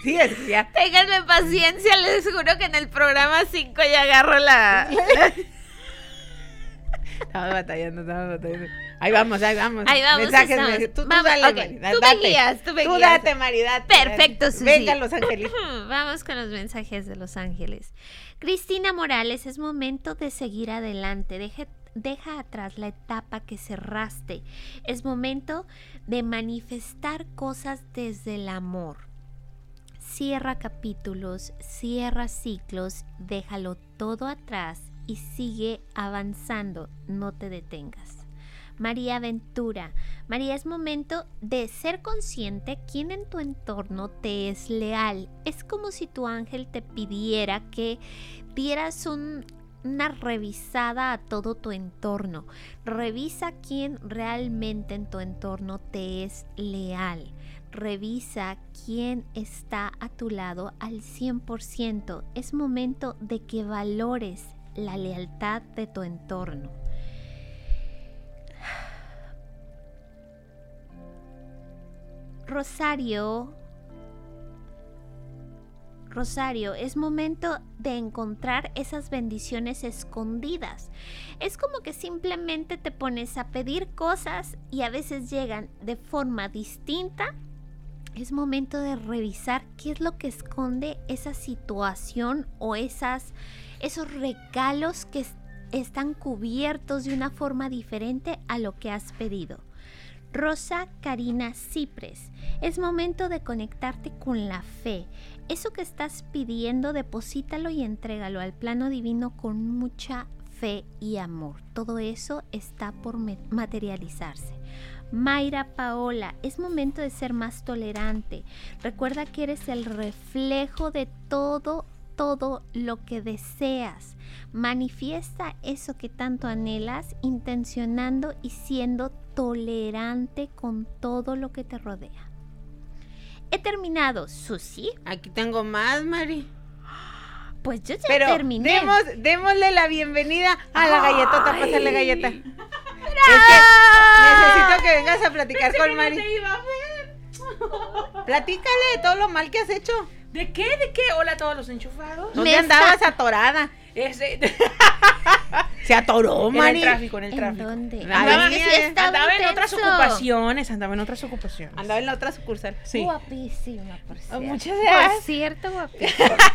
Sí, es que ya. Ténganme paciencia, les juro que en el programa 5 ya agarro la... Estamos batallando, estamos batallando. Ahí vamos, ahí vamos. Ahí vamos, Mensajes, estamos. mensajes. Tú, tú dale, ok, Mari, tú me date. guías, tú me Tú guías. date, Mari, date. Perfecto, date. Susi. Vengan los ángeles. Vamos con los mensajes de los ángeles. Cristina Morales, es momento de seguir adelante. Deje- deja atrás la etapa que cerraste. Es momento de manifestar cosas desde el amor. Cierra capítulos, cierra ciclos, déjalo todo atrás y sigue avanzando. No te detengas. María Ventura. María, es momento de ser consciente quién en tu entorno te es leal. Es como si tu ángel te pidiera que dieras un- una revisada a todo tu entorno. Revisa quién realmente en tu entorno te es leal. Revisa quién está a tu lado al 100%. Es momento de que valores la lealtad de tu entorno. Rosario. Rosario, es momento de encontrar esas bendiciones escondidas. Es como que simplemente te pones a pedir cosas y a veces llegan de forma distinta. Es momento de revisar qué es lo que esconde esa situación o esas, esos regalos que es- están cubiertos de una forma diferente a lo que has pedido. Rosa Karina Cipres, es momento de conectarte con la fe. Eso que estás pidiendo, deposítalo y entrégalo al plano divino con mucha fe y amor. Todo eso está por materializarse. Mayra Paola, es momento de ser más tolerante. Recuerda que eres el reflejo de todo, todo lo que deseas. Manifiesta eso que tanto anhelas, intencionando y siendo tolerante con todo lo que te rodea. He terminado, Susi. Aquí tengo más, Mari. Pues yo ya Pero terminé. demos, démosle la bienvenida a la galletota. Ay. Pásale galleta. Es que necesito que vengas a platicar con Mari. iba a ver. Platícale de todo lo mal que has hecho. ¿De qué? ¿De qué? Hola a todos los enchufados. ¿Dónde Me andabas está- atorada? Ese- Se atoró, en el Mari. tráfico, en el ¿En tráfico. dónde? Ay, Andaba, sí, en otras ocupaciones, andaba en otras ocupaciones. Andaba en la otra sucursal. Sí. Guapísima, por cierto. muchas Por gracias. cierto, guapísima.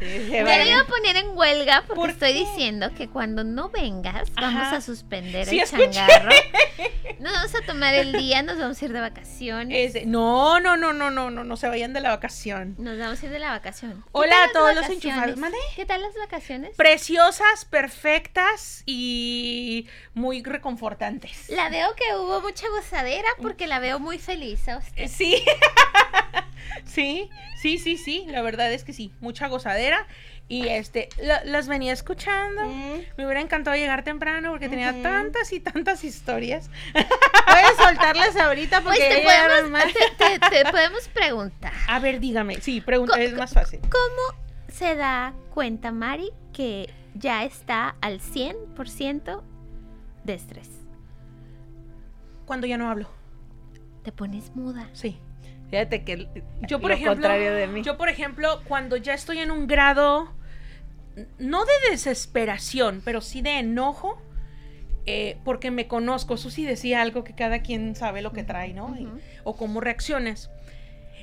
Sí, la iba a poner en huelga porque ¿Por estoy diciendo que cuando no vengas vamos a suspender Sí, el escuché. changarro. Nos vamos a tomar el día, nos vamos a ir de vacaciones. Ese- no, no, no, no, no, no, no se vayan de la vacación. Nos vamos a ir de la vacación. ¿Qué Hola a todos los enchufados. ¿Qué tal las vacaciones? Preciosas, perfectas y muy reconfortantes. La veo que hubo mucha gozadera porque la veo muy feliz a usted. Eh, Sí. sí, sí, sí, sí. La verdad es que sí. Mucha gozadera. Y este, las venía escuchando. Mm. Me hubiera encantado llegar temprano porque tenía tantas y tantas historias. Puedes soltarlas ahorita Pues porque te podemos, te- te- te podemos preguntar. A ver, dígame. Sí, pregunta, es más fácil. ¿Cómo se da cuenta Mari que ya está al 100% de estrés? Cuando ya no hablo. Te pones muda. Sí. Fíjate que Yo, por lo ejemplo, contrario de mí. Yo, por ejemplo, cuando ya estoy en un grado, no de desesperación, pero sí de enojo, eh, porque me conozco. Susi decía algo que cada quien sabe lo que trae, ¿no? Y- o cómo reacciones.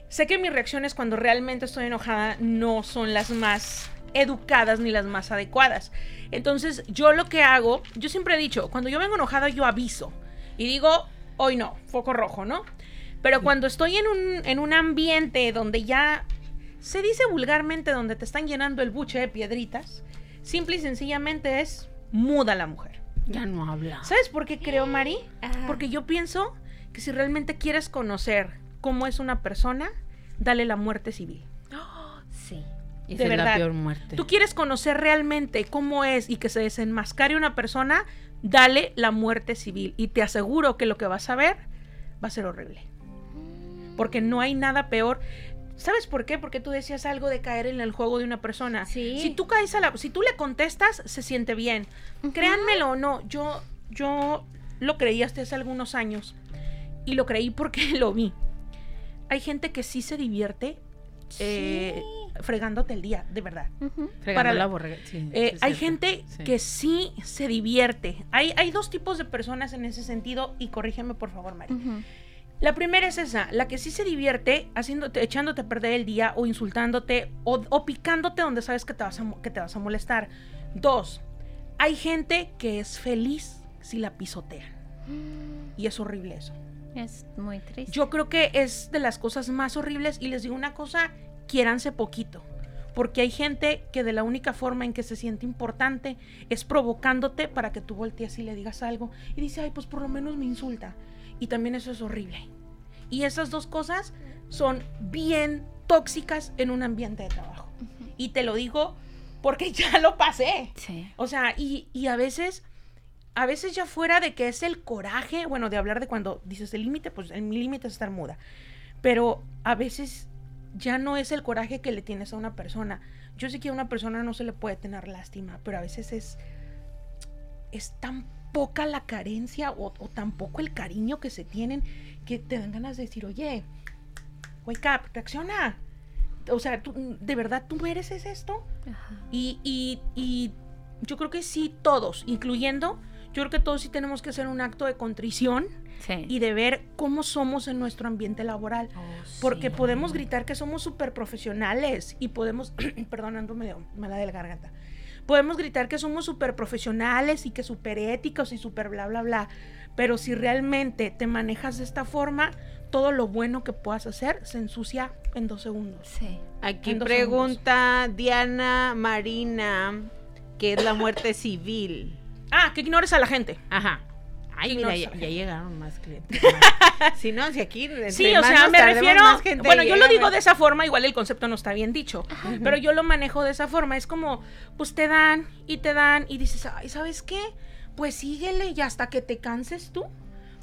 Sé que mis reacciones cuando realmente estoy enojada no son las más educadas ni las más adecuadas. Entonces, yo lo que hago, yo siempre he dicho, cuando yo vengo enojada, yo aviso. Y digo, hoy no, foco rojo, ¿no? Pero cuando estoy en un, en un ambiente donde ya se dice vulgarmente, donde te están llenando el buche de piedritas, simple y sencillamente es muda la mujer. Ya no habla. ¿Sabes por qué creo, Mari? Ajá. Porque yo pienso que si realmente quieres conocer cómo es una persona, dale la muerte civil. Sí. De verdad. muerte. Tú quieres conocer realmente cómo es y que se desenmascare una persona, dale la muerte civil. Y te aseguro que lo que vas a ver va a ser horrible. Porque no hay nada peor. ¿Sabes por qué? Porque tú decías algo de caer en el juego de una persona. Sí. Si tú caes a la, si tú le contestas, se siente bien. Créanmelo o no, yo, yo lo creí hasta hace algunos años. Y lo creí porque lo vi. Hay gente que sí se divierte. eh, fregándote el día, de verdad. Para la borrega. Sí, Eh, hay gente Sí. que sí se divierte. Hay, hay dos tipos de personas en ese sentido y corrígeme por favor, Mari. Ujú. La primera es esa, la que sí se divierte haciéndote, echándote a perder el día o insultándote o, o picándote donde sabes que te, vas a, que te vas a molestar. Dos, hay gente que es feliz si la pisotean. Y es horrible eso. Es muy triste. Yo creo que es de las cosas más horribles y les digo una cosa, quiéranse poquito. Porque hay gente que de la única forma en que se siente importante es provocándote para que tú voltees y le digas algo y dice, ay, pues por lo menos me insulta. Y también eso es horrible. Y esas dos cosas son bien tóxicas en un ambiente de trabajo. Y te lo digo porque ya lo pasé. Sí. O sea, y, y a veces, a veces ya fuera de que es el coraje, bueno, de hablar de cuando dices el límite, pues el mi límite es estar muda. Pero a veces ya no es el coraje que le tienes a una persona. Yo sé que a una persona no se le puede tener lástima, pero a veces es, es tan poca la carencia o, o tan poco el cariño que se tienen que te dan ganas de decir, oye, wake up, reacciona. O sea, tú, ¿de verdad tú mereces esto? Ajá. Y, y- y yo creo que sí, todos, incluyendo, yo creo que todos sí tenemos que hacer un acto de contrición Sí. y de ver cómo somos en nuestro ambiente laboral. Porque podemos gritar que somos súper profesionales y podemos, perdón, ando medio mala de la garganta. Podemos gritar que somos súper profesionales y que súper éticos y súper bla, bla, bla. Pero si realmente te manejas de esta forma, todo lo bueno que puedas hacer se ensucia en dos segundos. Sí. Aquí pregunta Diana Marina, ¿qué es la muerte civil? Ah, que ignores a la gente. Ajá. Ay, mira, ya, llegaron más clientes. si no, si aquí Sí, o sea, me refiero. gente Bueno, yo lo digo más- de esa forma, igual el concepto no está bien dicho, pero yo lo manejo de esa forma. Es como, pues te dan y te dan y dices, ay, ¿sabes qué? Pues síguele y hasta que te canses tú.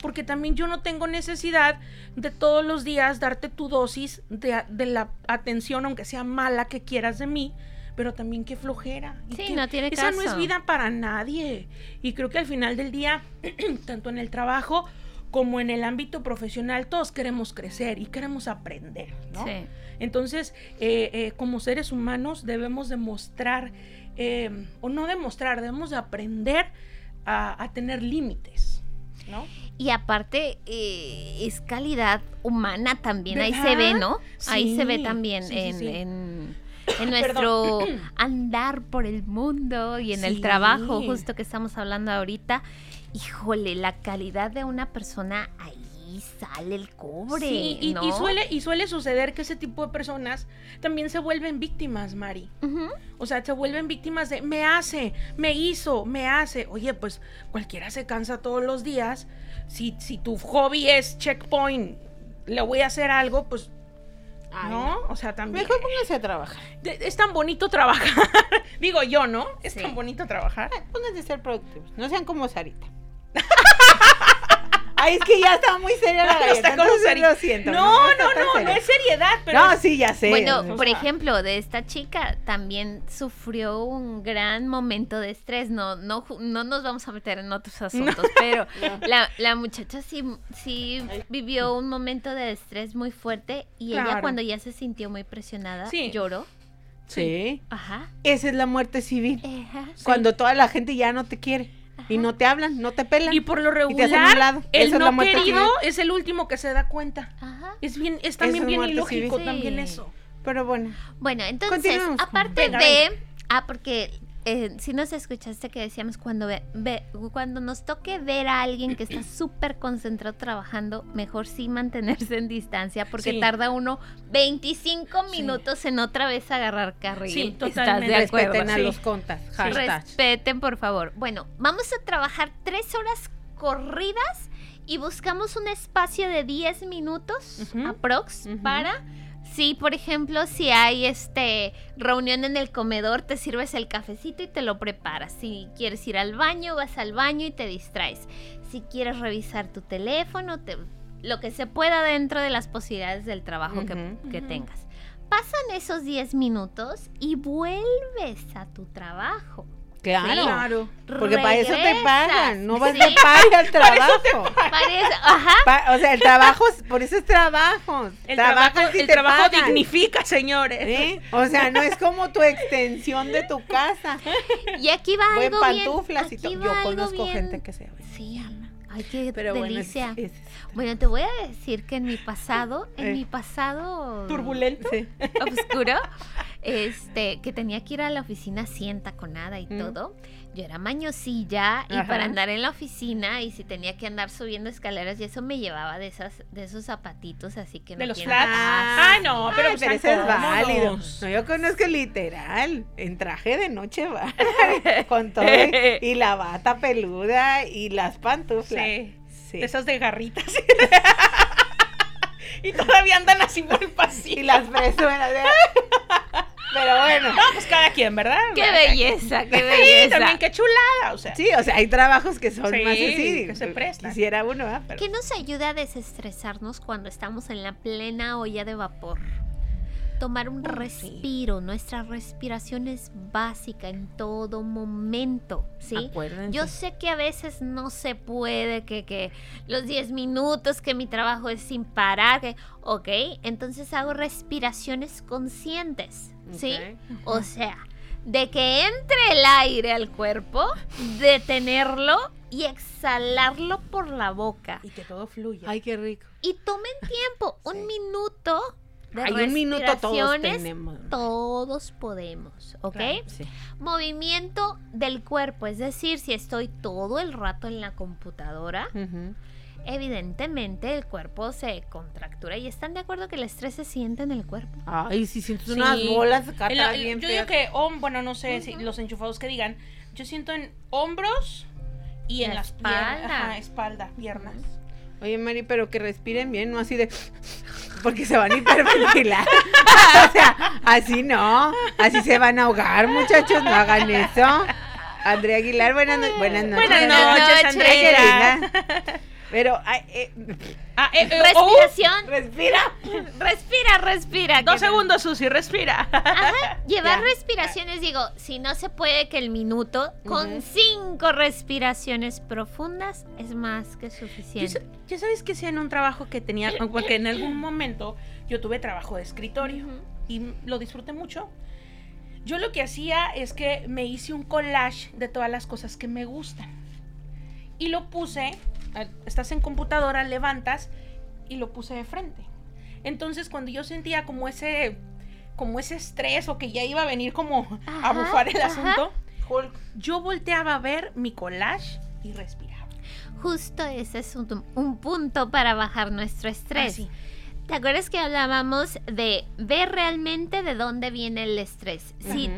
Porque también yo no tengo necesidad de todos los días darte tu dosis de, de la atención, aunque sea mala que quieras de mí, pero también qué flojera. Y Sí, que no tiene Esa no es vida para nadie. Y creo que al final del día, tanto en el trabajo como en el ámbito profesional, todos queremos crecer y queremos aprender, ¿no? Sí. Entonces, eh, eh, como seres humanos debemos demostrar, eh, o no demostrar, debemos de aprender a, a tener límites, ¿no? Y aparte, eh, es calidad humana también. Ahí se ve, ¿no? Ahí se ve también sí, sí, en, sí. en- en nuestro andar por el mundo y en el trabajo, justo que estamos hablando ahorita. Híjole, la calidad de una persona ahí sale el cobre. Sí, y, suele, y suele suceder que ese tipo de personas también se vuelven víctimas, Mari. O sea, se vuelven víctimas de me hace, me hizo, me hace. Oye, pues cualquiera se cansa todos los días. Si, si tu hobby es checkpoint, le voy a hacer algo, pues Ay, no. O sea, también. Mejor póngase a trabajar. Es tan bonito trabajar. Digo yo, ¿no? Es Sí. tan bonito trabajar. Pónganse a ser productivos. No sean como Sarita. Ay, es que ya estaba muy seria la galleta. Está como entonces lo siento. No, está no, no, no seria. es seriedad, pero. No, es- sí, ya sé. Bueno, por ejemplo, de esta chica también sufrió un gran momento de estrés. No, no, no nos vamos a meter en otros asuntos, pero la, la muchacha sí, sí vivió un momento de estrés muy fuerte y ella cuando ya se sintió muy presionada Sí. lloró. Sí. Ajá. Esa es la muerte civil. Ajá. Cuando toda la gente ya no te quiere. Y no te hablan, no te pelan. Y por lo te hacen a un regular, lado. el Esa es no muerte querido civil. es el último que se da cuenta. Ajá. Es bien, es también es bien ilógico también eso. Pero bueno. Bueno, entonces, aparte Venga, de... Ah, porque eh, si nos escuchaste que decíamos cuando, ve, ve- cuando nos toque ver a alguien que está súper concentrado trabajando, mejor sí mantenerse en distancia porque Sí. tarda uno 25 minutos en otra vez agarrar carril. Sí, ¿Estás totalmente. de acuerdo? Respeten a sí. los contas. Respeten, por favor. Bueno, vamos a trabajar tres horas corridas y buscamos un espacio de 10 minutos Ujú. aprox Ujú. para si por ejemplo si hay este reunión en el comedor te sirves el cafecito y te lo preparas. Si quieres ir al baño vas al baño y te distraes. Si quieres revisar tu teléfono te- lo que se pueda dentro de las posibilidades del trabajo que, tengas. Pasan esos 10 minutos y vuelves a tu trabajo Claro. Claro. Porque para eso te pagan, no vas Sí. de pari al trabajo. Parece- ajá. Pa- o sea, el trabajo, es- por eso es trabajo. El Trabajas trabajo, el te trabajo pagan. dignifica, señores. ¿Eh? O sea, no es como tu extensión de tu casa. Y aquí va Voy algo pantuflas y aquí va Yo algo conozco bien- gente que se Sí, ay, qué Pero bueno, es- delicia. es- Bueno, te voy a decir que en mi pasado, en Eh. mi pasado Turbulento. sí. oscuro, este, que tenía que ir a la oficina sin taconada y Mm. todo. Yo era mañosilla y Ajá. para andar en la oficina y si tenía que andar subiendo escaleras y eso me llevaba de esas, de esos zapatitos así que De no los flats. Ay, no, pero Ay, pues pero es válido. No, yo conozco literal, en traje de noche va, con todo y, y la bata peluda y las pantuflas. Sí. Sí. Esas de garritas. y todavía andan así por el Y las presuras. Pero bueno. No, pues cada quien, ¿verdad? ¡Qué Cada belleza, qué quien. Sí, belleza! también qué chulada, o sea. Sí, o sea, hay trabajos que son Sí, más así. que se prestan. Quisiera uno, ¿Qué nos ayuda a desestresarnos cuando estamos en la plena olla de vapor? Tomar un sí. respiro. Nuestra respiración es básica en todo momento, ¿sí? Acuérdense. Yo sé que a veces no se puede, que, que los 10 minutos que mi trabajo es sin parar, que, ok, entonces hago respiraciones conscientes, ¿sí? O sea, de que entre el aire al cuerpo, detenerlo y exhalarlo por la boca. Y que todo fluya. Ay, qué rico. Y tomen tiempo, un Sí. minuto de Hay un minuto todos respiraciones, tenemos. Todos podemos, ¿ok? Claro. Sí. Movimiento del cuerpo, es decir, si estoy todo el rato en la computadora, Ujú. Evidentemente el cuerpo se contractura y están de acuerdo que el estrés se siente en el cuerpo. Ay, si sientes Sí. unas bolas En la- atrás bien yo digo que, bueno, no sé si los enchufados que digan, yo siento en hombros y en La las espalda. piernas. Ajá, espalda, piernas. Oye, Mari, pero que respiren bien, no así de... Porque se van a hiperventilar. o sea, así no. Así se van a ahogar, muchachos. No hagan eso. Andrea Aguilar, buenas, no- buenas noches. Buenas noches, Andrea. Pero, ay, eh, Ah, eh, eh, oh, Respiración, respira. respira, respira. dos segundos, Susi, respira. Ajá, llevar Ya. respiraciones, digo, si no se puede que el minuto, con cinco respiraciones profundas es más que Yo suficiente. sa- Ya sabes que sea en un trabajo que tenía, porque en algún momento yo tuve trabajo de escritorio y lo disfruté mucho. Yo lo que hacía es que me hice un collage de todas las cosas que me gustan. Y lo puse, ah, estás en computadora, levantas y lo puse de frente. Entonces cuando yo sentía como ese, como ese estrés o que ya iba a venir como a bufar el ajá. asunto, yo volteaba a ver mi collage y respiraba. Justo ese es un, un punto para bajar nuestro estrés. Así. ¿Te acuerdas que hablábamos de ver realmente de dónde viene el estrés?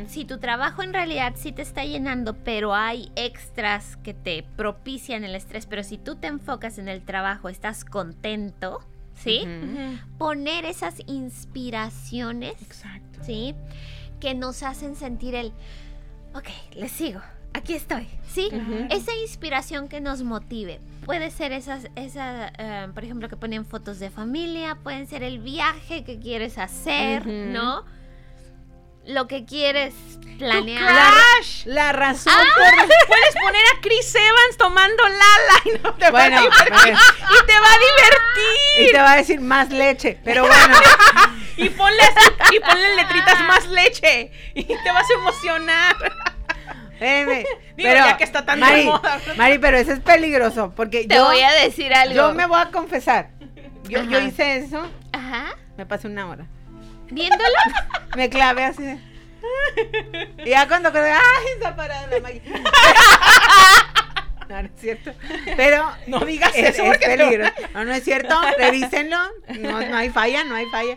Si, tu trabajo en realidad sí te está llenando, pero hay extras que te propician el estrés, pero si tú te enfocas en el trabajo, estás contento, ¿sí? Poner esas inspiraciones, Exacto. ¿sí? Que nos hacen sentir el, ok, le sigo, aquí estoy, ¿sí? Esa inspiración que nos motive. Puede ser esas, esa, eh, por ejemplo, que ponen fotos de familia, pueden ser el viaje que quieres hacer. ¿no? Lo que quieres planear. Crash. La razón Ah. por Puedes poner a Chris Evans tomando Lala y no te Bueno, va a divertir. Y te va a divertir. Y te va a decir más leche, pero bueno. Y ponle, así- y ponle letritas más leche. Y te vas a emocionar. Espérame, Digo, ya que está tan de Mari, moda. Mari, pero eso es peligroso, porque Te yo, voy a decir algo. yo me voy a confesar. Yo, hice eso, Ajá. me pasé una hora. Viéndolo. Me clavé así de... Y ya cuando creo, ¡ay, está parada la máquina! No, no es cierto. Pero No digas es, eso es peligroso. No, no es cierto. Revísenlo. No, no hay falla, no hay falla.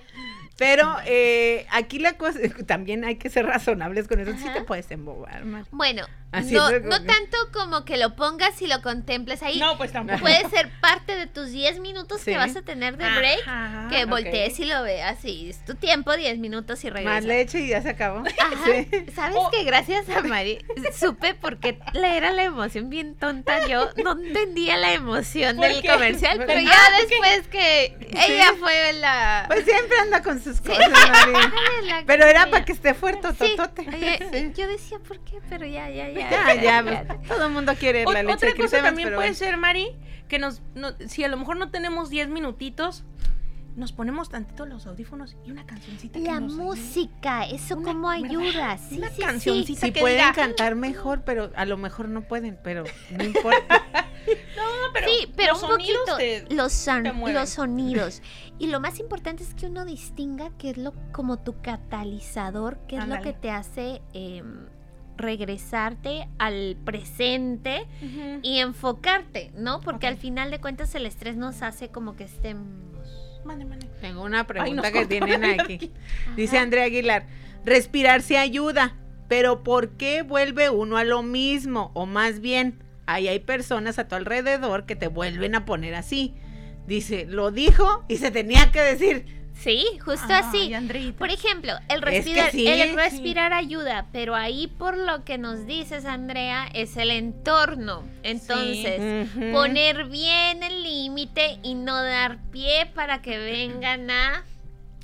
Pero eh, aquí la cosa, también hay que ser razonables con eso. Sí Ajá. te puedes embobar, Mari. Bueno, no, no tanto como que lo pongas y lo contemples ahí. No, pues tampoco. Puede ser parte de tus 10 minutos Sí. que vas a tener de break. Ajá. que voltees y lo veas y es tu tiempo, 10 minutos y regresas. Más leche y ya se acabó. Ajá. Sí. ¿Sabes Oh. que gracias a Mari supe por qué le era la emoción bien tonta? Yo no entendía la emoción ¿Por del qué? comercial, ¿Por pero ya Ah, después que ella fue la... Pues siempre anda con sus cosas, Mari. Pero era para que esté fuerte, Sí, totote. oye, Sí. yo decía por qué, pero ya, ya, ya. Ya, ya, todo el mundo quiere O- la leche otra de cosa también pero puede bueno. ser, Mari, que nos, no- si a lo mejor no tenemos 10 minutitos, nos ponemos tantito los audífonos y una cancioncita que La nos ayude. música, eso Una- como ¿verdad? ayuda. Sí, Una sí, sí. Si que pueden diga- cantar mejor, pero a lo mejor no pueden, pero no importa. No, pero sí, pero los un poquito te- los, son- te los sonidos. Y lo más importante es que uno distinga qué es lo como tu catalizador, qué es lo que te hace em, regresarte al presente y enfocarte, ¿no? Porque al final de cuentas el estrés nos hace como que estemos... Mande. Tengo una Ay, pregunta que tienen aquí. Dice. Andrea Aguilar, respirar sí ayuda, pero ¿por qué vuelve uno a lo mismo? O más bien, ahí hay personas a tu alrededor que te vuelven a poner así. Dice, lo dijo y se tenía que decir. Sí, justo así. Por ejemplo, el Es que respirar, sí, el sí. respirar ayuda, pero ahí por lo que nos dices, Andrea, es el entorno. Entonces, poner bien el límite y no dar pie para que vengan a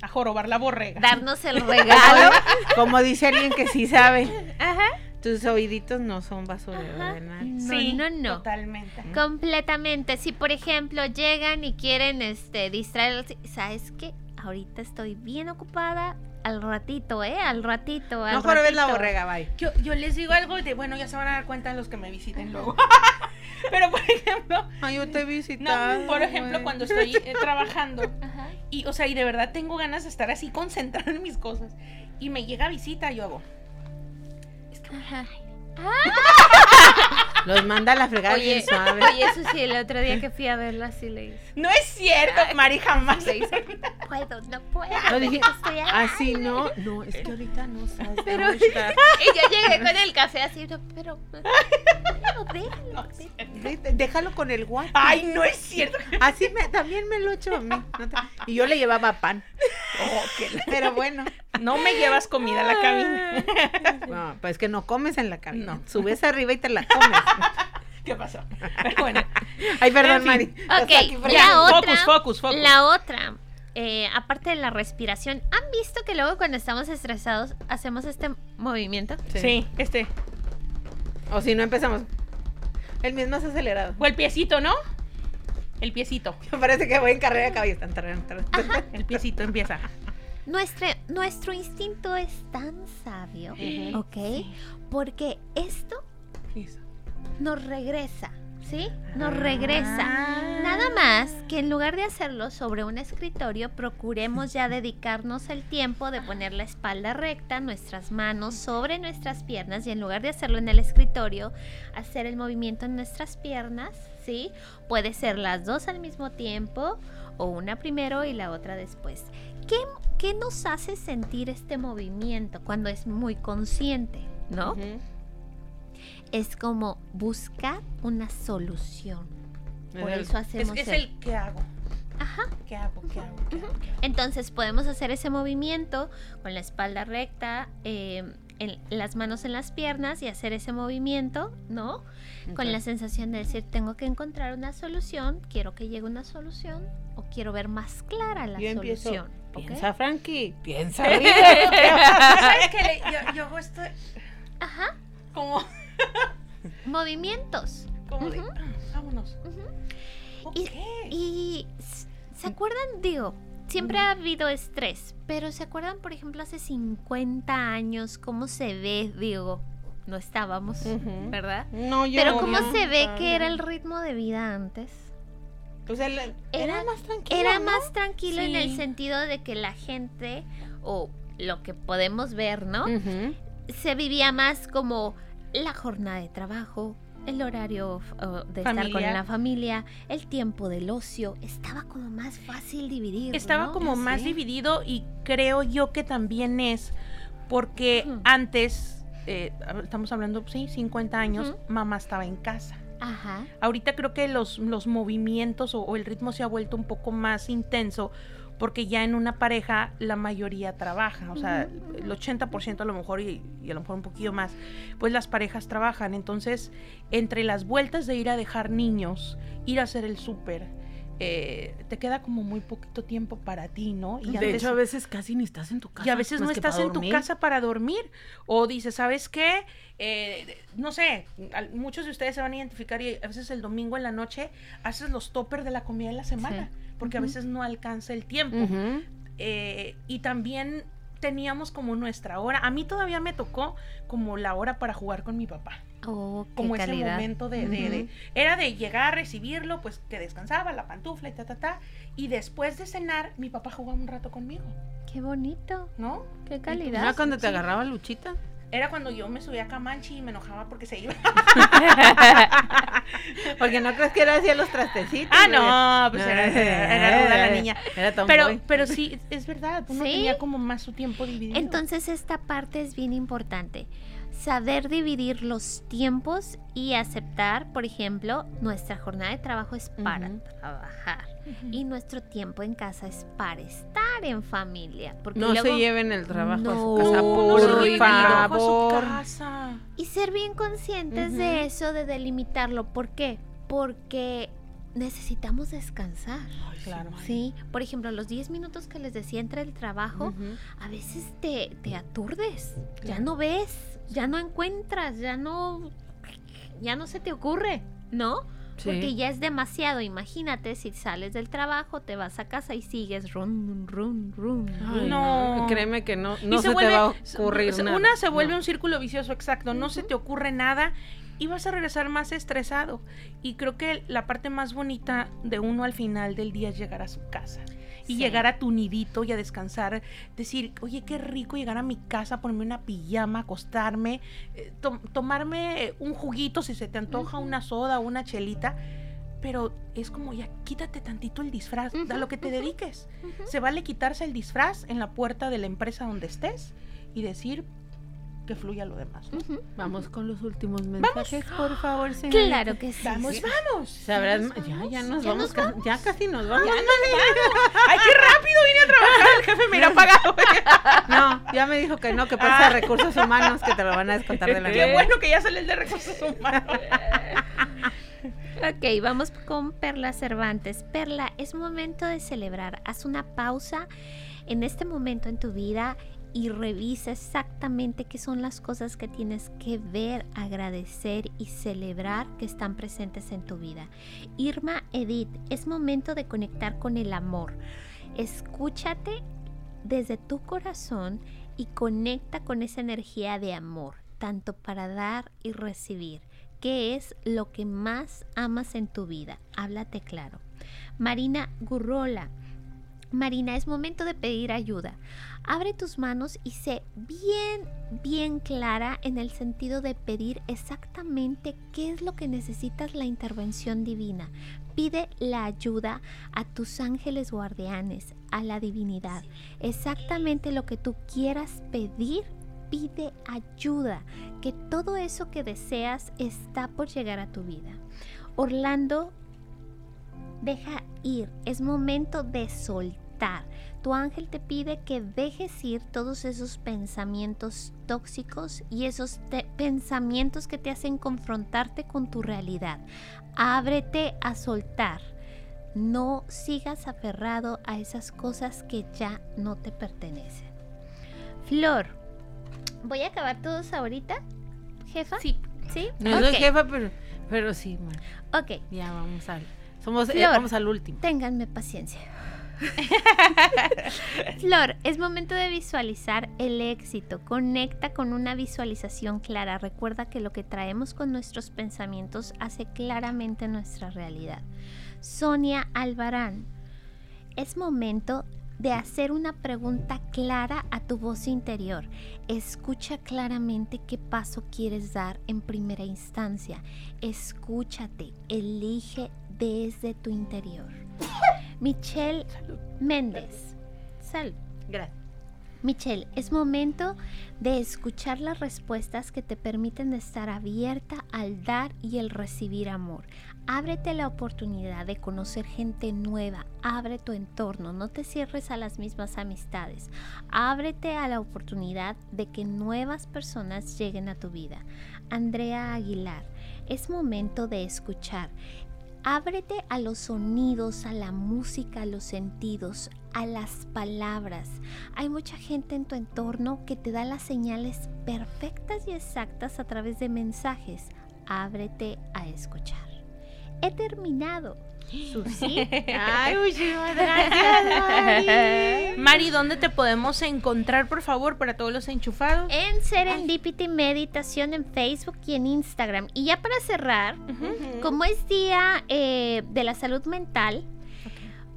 A jorobar la borrega. darnos el regalo. Como dice alguien que sí sabe, Ajá. tus oíditos no son basurero de nada. No, sí, no, no. Totalmente. Completamente. Si por ejemplo llegan y quieren este distraerlos, ¿sabes qué? Ahorita estoy bien ocupada. Al ratito, ¿eh? Al ratito. Al No jorobes la ratito. borrega, bye. Yo, yo les digo algo de, bueno, ya se van a dar cuenta los que me visiten luego. Pero, por ejemplo, Ay, yo te no, visitado. por ejemplo, cuando estoy eh, trabajando Ajá. y, o sea, y de verdad tengo ganas de estar así concentrada en mis cosas y me llega visita, yo hago. Ajá. Los manda a la fregada Oye, bien suave. oye, eso sí, el otro día que fui a verla así le hice. No es cierto, Mari, jamás. Le hice, puedo, no puedo. Lo dije, estoy al así aire". no, no, es que ahorita no sabes. Pero- cómo estar. Y yo llegué con el café así, no, pero, pero déjalo, No, déjalo. Con el guante. Ay, no es cierto. Así me, también me lo hecho a mí. no te- y yo le llevaba pan. Oh, Pero bueno. No me llevas comida a la cabina. No, pues que no comes en la cabina. No. Subes arriba y te la comes. ¿Qué pasó? Pero bueno. Ay, perdón, En fin. Mari. Ok, la Focus, otra, focus, focus. la otra, eh, aparte de la respiración, ¿han visto que luego cuando estamos estresados hacemos este movimiento? Sí. este. O si no empezamos. El mismo es acelerado. O el piecito, ¿no? El piecito. Me parece que voy en carrera de caballo. Tan, tarán, tarán. El piecito empieza. Nuestra, nuestro instinto es tan sabio. ¿ok? Porque esto nos regresa, ¿sí? Nos regresa. Ah. Nada más que en lugar de hacerlo sobre un escritorio, procuremos ya dedicarnos el tiempo de poner la espalda recta, nuestras manos sobre nuestras piernas y en lugar de hacerlo en el escritorio, hacer el movimiento en nuestras piernas, ¿sí? Puede ser las dos al mismo tiempo o una primero y la otra después. ¿Qué, qué nos hace sentir este movimiento cuando es muy consciente, no? Es como buscar una solución. Por Es el- eso Es, hacemos es el- el ¿qué hago? Ajá. ¿Qué hago? ¿Qué hago? ¿Qué hago? ¿Qué hago? Entonces podemos hacer ese movimiento con la espalda recta, eh, en- las manos en las piernas y hacer ese movimiento, ¿no? Con la sensación de decir, tengo que encontrar una solución, quiero que llegue una solución o quiero ver más clara la Yo empiezo. solución. Piensa, Frankie. Piensa. ¿Sabes qué? Le- Yo, yo hago esto Ajá, como, movimientos. como de. "Ah, vámonos. Y s- ¿se acuerdan? Digo, siempre ha habido estrés, pero ¿se acuerdan, por ejemplo, hace 50 años cómo se ve? Digo, no estábamos. ¿verdad? No, yo Pero no, ¿cómo yo se no. ve que era el ritmo de vida antes? Pues el- Era- era, más tranquilo. Era más tranquilo en el sentido de que la gente, o lo que podemos ver, ¿no? Se vivía más como la jornada de trabajo, el horario de estar con la familia, el tiempo del ocio, estaba como más fácil dividir. Estaba ¿no? como más dividido y creo yo que también es porque antes, eh, estamos hablando, sí, 50 años, mamá estaba en casa. Ajá. Ahorita creo que los, los movimientos o, o el ritmo se ha vuelto un poco más intenso porque ya en una pareja la mayoría trabaja, o sea, el 80% a lo mejor y, y a lo mejor un poquito más, pues las parejas trabajan. Entonces, entre las vueltas de ir a dejar niños, ir a hacer el súper, eh, te queda como muy poquito tiempo para ti, ¿no? Y de antes- hecho, a veces casi ni estás en tu casa. y a veces no estás en tu casa para dormir. O dices, ¿sabes qué? Eh, no sé, muchos de ustedes se van a identificar y a veces el domingo en la noche haces los toppers de la comida de la semana. Porque a veces no alcanza el tiempo. Eh, y también teníamos como nuestra hora. A mí todavía me tocó como la hora para jugar con mi papá. Oh, qué Como ese calidad. momento de, de- de- Ujú. Era de llegar, recibirlo, pues que descansaba, la pantufla y ta, ta, ta. Y después de cenar, mi papá jugaba un rato conmigo, Qué bonito, ¿no? qué ¿Ya calidad. cuando te Sí. agarraba Luchita? Era cuando yo me subía a Camanchi y me enojaba porque se iba. Porque no crees que era así a los trastecitos. Ah, no, pues era, era, la niña. Era. Pero, pero sí, es verdad, uno Sí. tenía como más su tiempo dividido. Entonces esta parte es bien importante. Saber dividir los tiempos y aceptar, por ejemplo, nuestra jornada de trabajo es para trabajar Y nuestro tiempo en casa es para estar en familia. Porque No luego- se lleven el trabajo No, a su casa, no por se a su casa. Y ser bien conscientes de eso, de delimitarlo. ¿Por qué? Porque necesitamos descansar. Claro. Sí, por ejemplo, los 10 minutos que les decía entre el trabajo, a veces te, te aturdes, ya no ves, ya no encuentras, ya no, ya no se te ocurre, ¿no? Porque Sí. ya es demasiado. Imagínate si sales del trabajo, te vas a casa y sigues run, run, run. Ay. No. Créeme que no, no se, te va a ocurrir se- nada. Una se vuelve No. un círculo vicioso, exacto. No se te ocurre nada y vas a regresar más estresado. Y creo que la parte más bonita de uno al final del día es llegar a su casa. Y Sí. llegar a tu nidito y a descansar. Decir, oye, qué rico llegar a mi casa, ponerme una pijama, acostarme, eh, to- tomarme un juguito si se te antoja, una soda, una chelita. Pero es como ya, quítate tantito el disfraz, a Ujú, lo que te dediques. Se vale quitarse el disfraz en la puerta de la empresa donde estés y decir que fluya lo demás. Vamos con los últimos mensajes, por favor, señorita. Claro que sí. Vamos, sí. vamos. Sabrás, ¿Ya nos ya, vamos? ya nos ¿Ya vamos, nos ya casi nos vamos. ¡Ay, qué rápido vine a trabajar! El jefe me irá pagado. No, ya me dijo que no, que pasa a recursos humanos, que te lo van a descontar de la Qué bueno que ya sale el de recursos humanos. Ok, vamos con Perla Cervantes. Perla, es momento de celebrar. Haz una pausa en este momento en tu vida y revisa exactamente qué son las cosas que tienes que ver, agradecer y celebrar que están presentes en tu vida. Irma Edith, es momento de conectar con el amor. Escúchate desde tu corazón y conecta con esa energía de amor, tanto para dar y recibir. ¿Qué es lo que más amas en tu vida? Háblate claro. Marina Gurrola. Marina, es momento de pedir ayuda. Abre tus manos y sé bien, bien clara en el sentido de pedir exactamente qué es lo que necesitas la intervención divina. Pide la ayuda a tus ángeles guardianes, a la divinidad. Exactamente lo que tú quieras pedir, pide ayuda, que todo eso que deseas está por llegar a tu vida. Orlando, deja ir, es momento de soltar. Tu ángel te pide que dejes ir todos esos pensamientos tóxicos y esos pensamientos que te hacen confrontarte con tu realidad. Ábrete a soltar. No sigas aferrado a esas cosas que ya no te pertenecen. Flor, voy a acabar todos ahorita, jefa. Sí. ¿Sí? No soy jefa, pero, pero sí, man, Ok, ya vamos al, somos, eh, vamos al último. ténganme paciencia. Flor, es momento de visualizar el éxito. Conecta con una visualización clara. Recuerda que lo que traemos con nuestros pensamientos hace claramente nuestra realidad. Sonia Albarán, es momento de hacer una pregunta clara a tu voz interior. Escucha claramente qué paso quieres dar en primera instancia. Escúchate, elige desde tu interior. Michelle Méndez. Salud. Gracias. Michelle, es momento de escuchar las respuestas que te permiten estar abierta al dar y el recibir amor. Ábrete la oportunidad de conocer gente nueva, abre tu entorno, no te cierres a las mismas amistades, ábrete a la oportunidad de que nuevas personas lleguen a tu vida. Andrea Aguilar, es momento de escuchar. Ábrete a los sonidos, a la música, a los sentidos, a las palabras. Hay mucha gente en tu entorno que te da las señales perfectas y exactas a través de mensajes. Ábrete a escuchar. He terminado. Susi. Ay, muchísimas gracias, Mari. Mari, ¿dónde te podemos encontrar, por favor, para todos los enchufados? En Serendipity Meditación en Facebook y en Instagram. Y ya para cerrar, como es día eh, de la salud mental,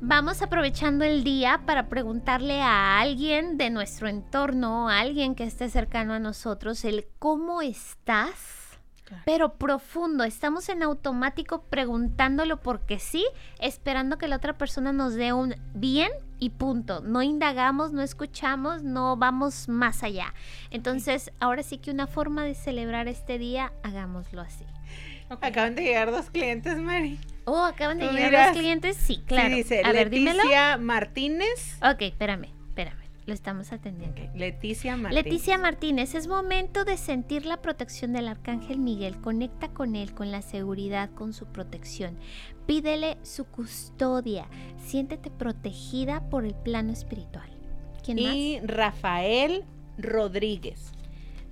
vamos aprovechando el día para preguntarle a alguien de nuestro entorno, a alguien que esté cercano a nosotros, el cómo estás. Pero profundo, estamos en automático preguntándolo porque sí, esperando que la otra persona nos dé un bien y punto. No indagamos, no escuchamos, no vamos más allá. Entonces, ahora sí que una forma de celebrar este día, hagámoslo así. Acaban de llegar dos clientes, Mari. Oh, acaban de ¿Tú llegar dirás? los clientes, sí, claro. Sí, dice A ver, dímelo. Martínez. Ok, espérame. Lo estamos atendiendo. Leticia Martínez. Leticia Martínez, es momento de sentir la protección del Arcángel Miguel. Conecta con él, con la seguridad, con su protección. Pídele su custodia. Siéntete protegida por el plano espiritual. ¿Quién Y Rafael Rodríguez.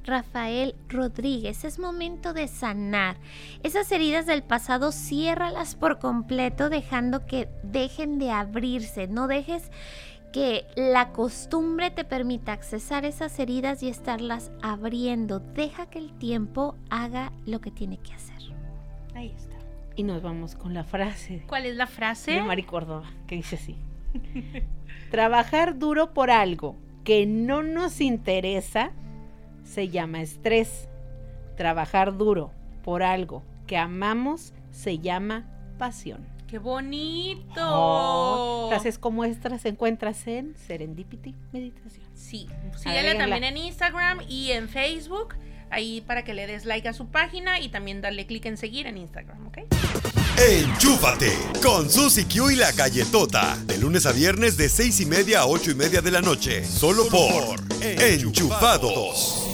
Rafael Rodríguez, es momento de sanar. Esas heridas del pasado, ciérralas por completo, dejando que dejen de abrirse. No dejes que la costumbre te permita accesar esas heridas y estarlas abriendo. Deja que el tiempo haga lo que tiene que hacer. Ahí está. Y nos vamos con la frase ¿Cuál es la frase? de Mari Córdoba, que dice así. Trabajar duro por algo que no nos interesa se llama estrés. Trabajar duro por algo que amamos se llama pasión. ¡Qué bonito! Oh, frases como estas encuentras en Serendipity Meditación. Sí, Agréguenla. también en Instagram y en Facebook. Ahí para que le des like a su página y también darle clic en seguir en Instagram, ¿ok? Enchúfate con Susy Q y la galletota. De lunes a viernes de seis y media a ocho y media de la noche. Solo por Enchufados.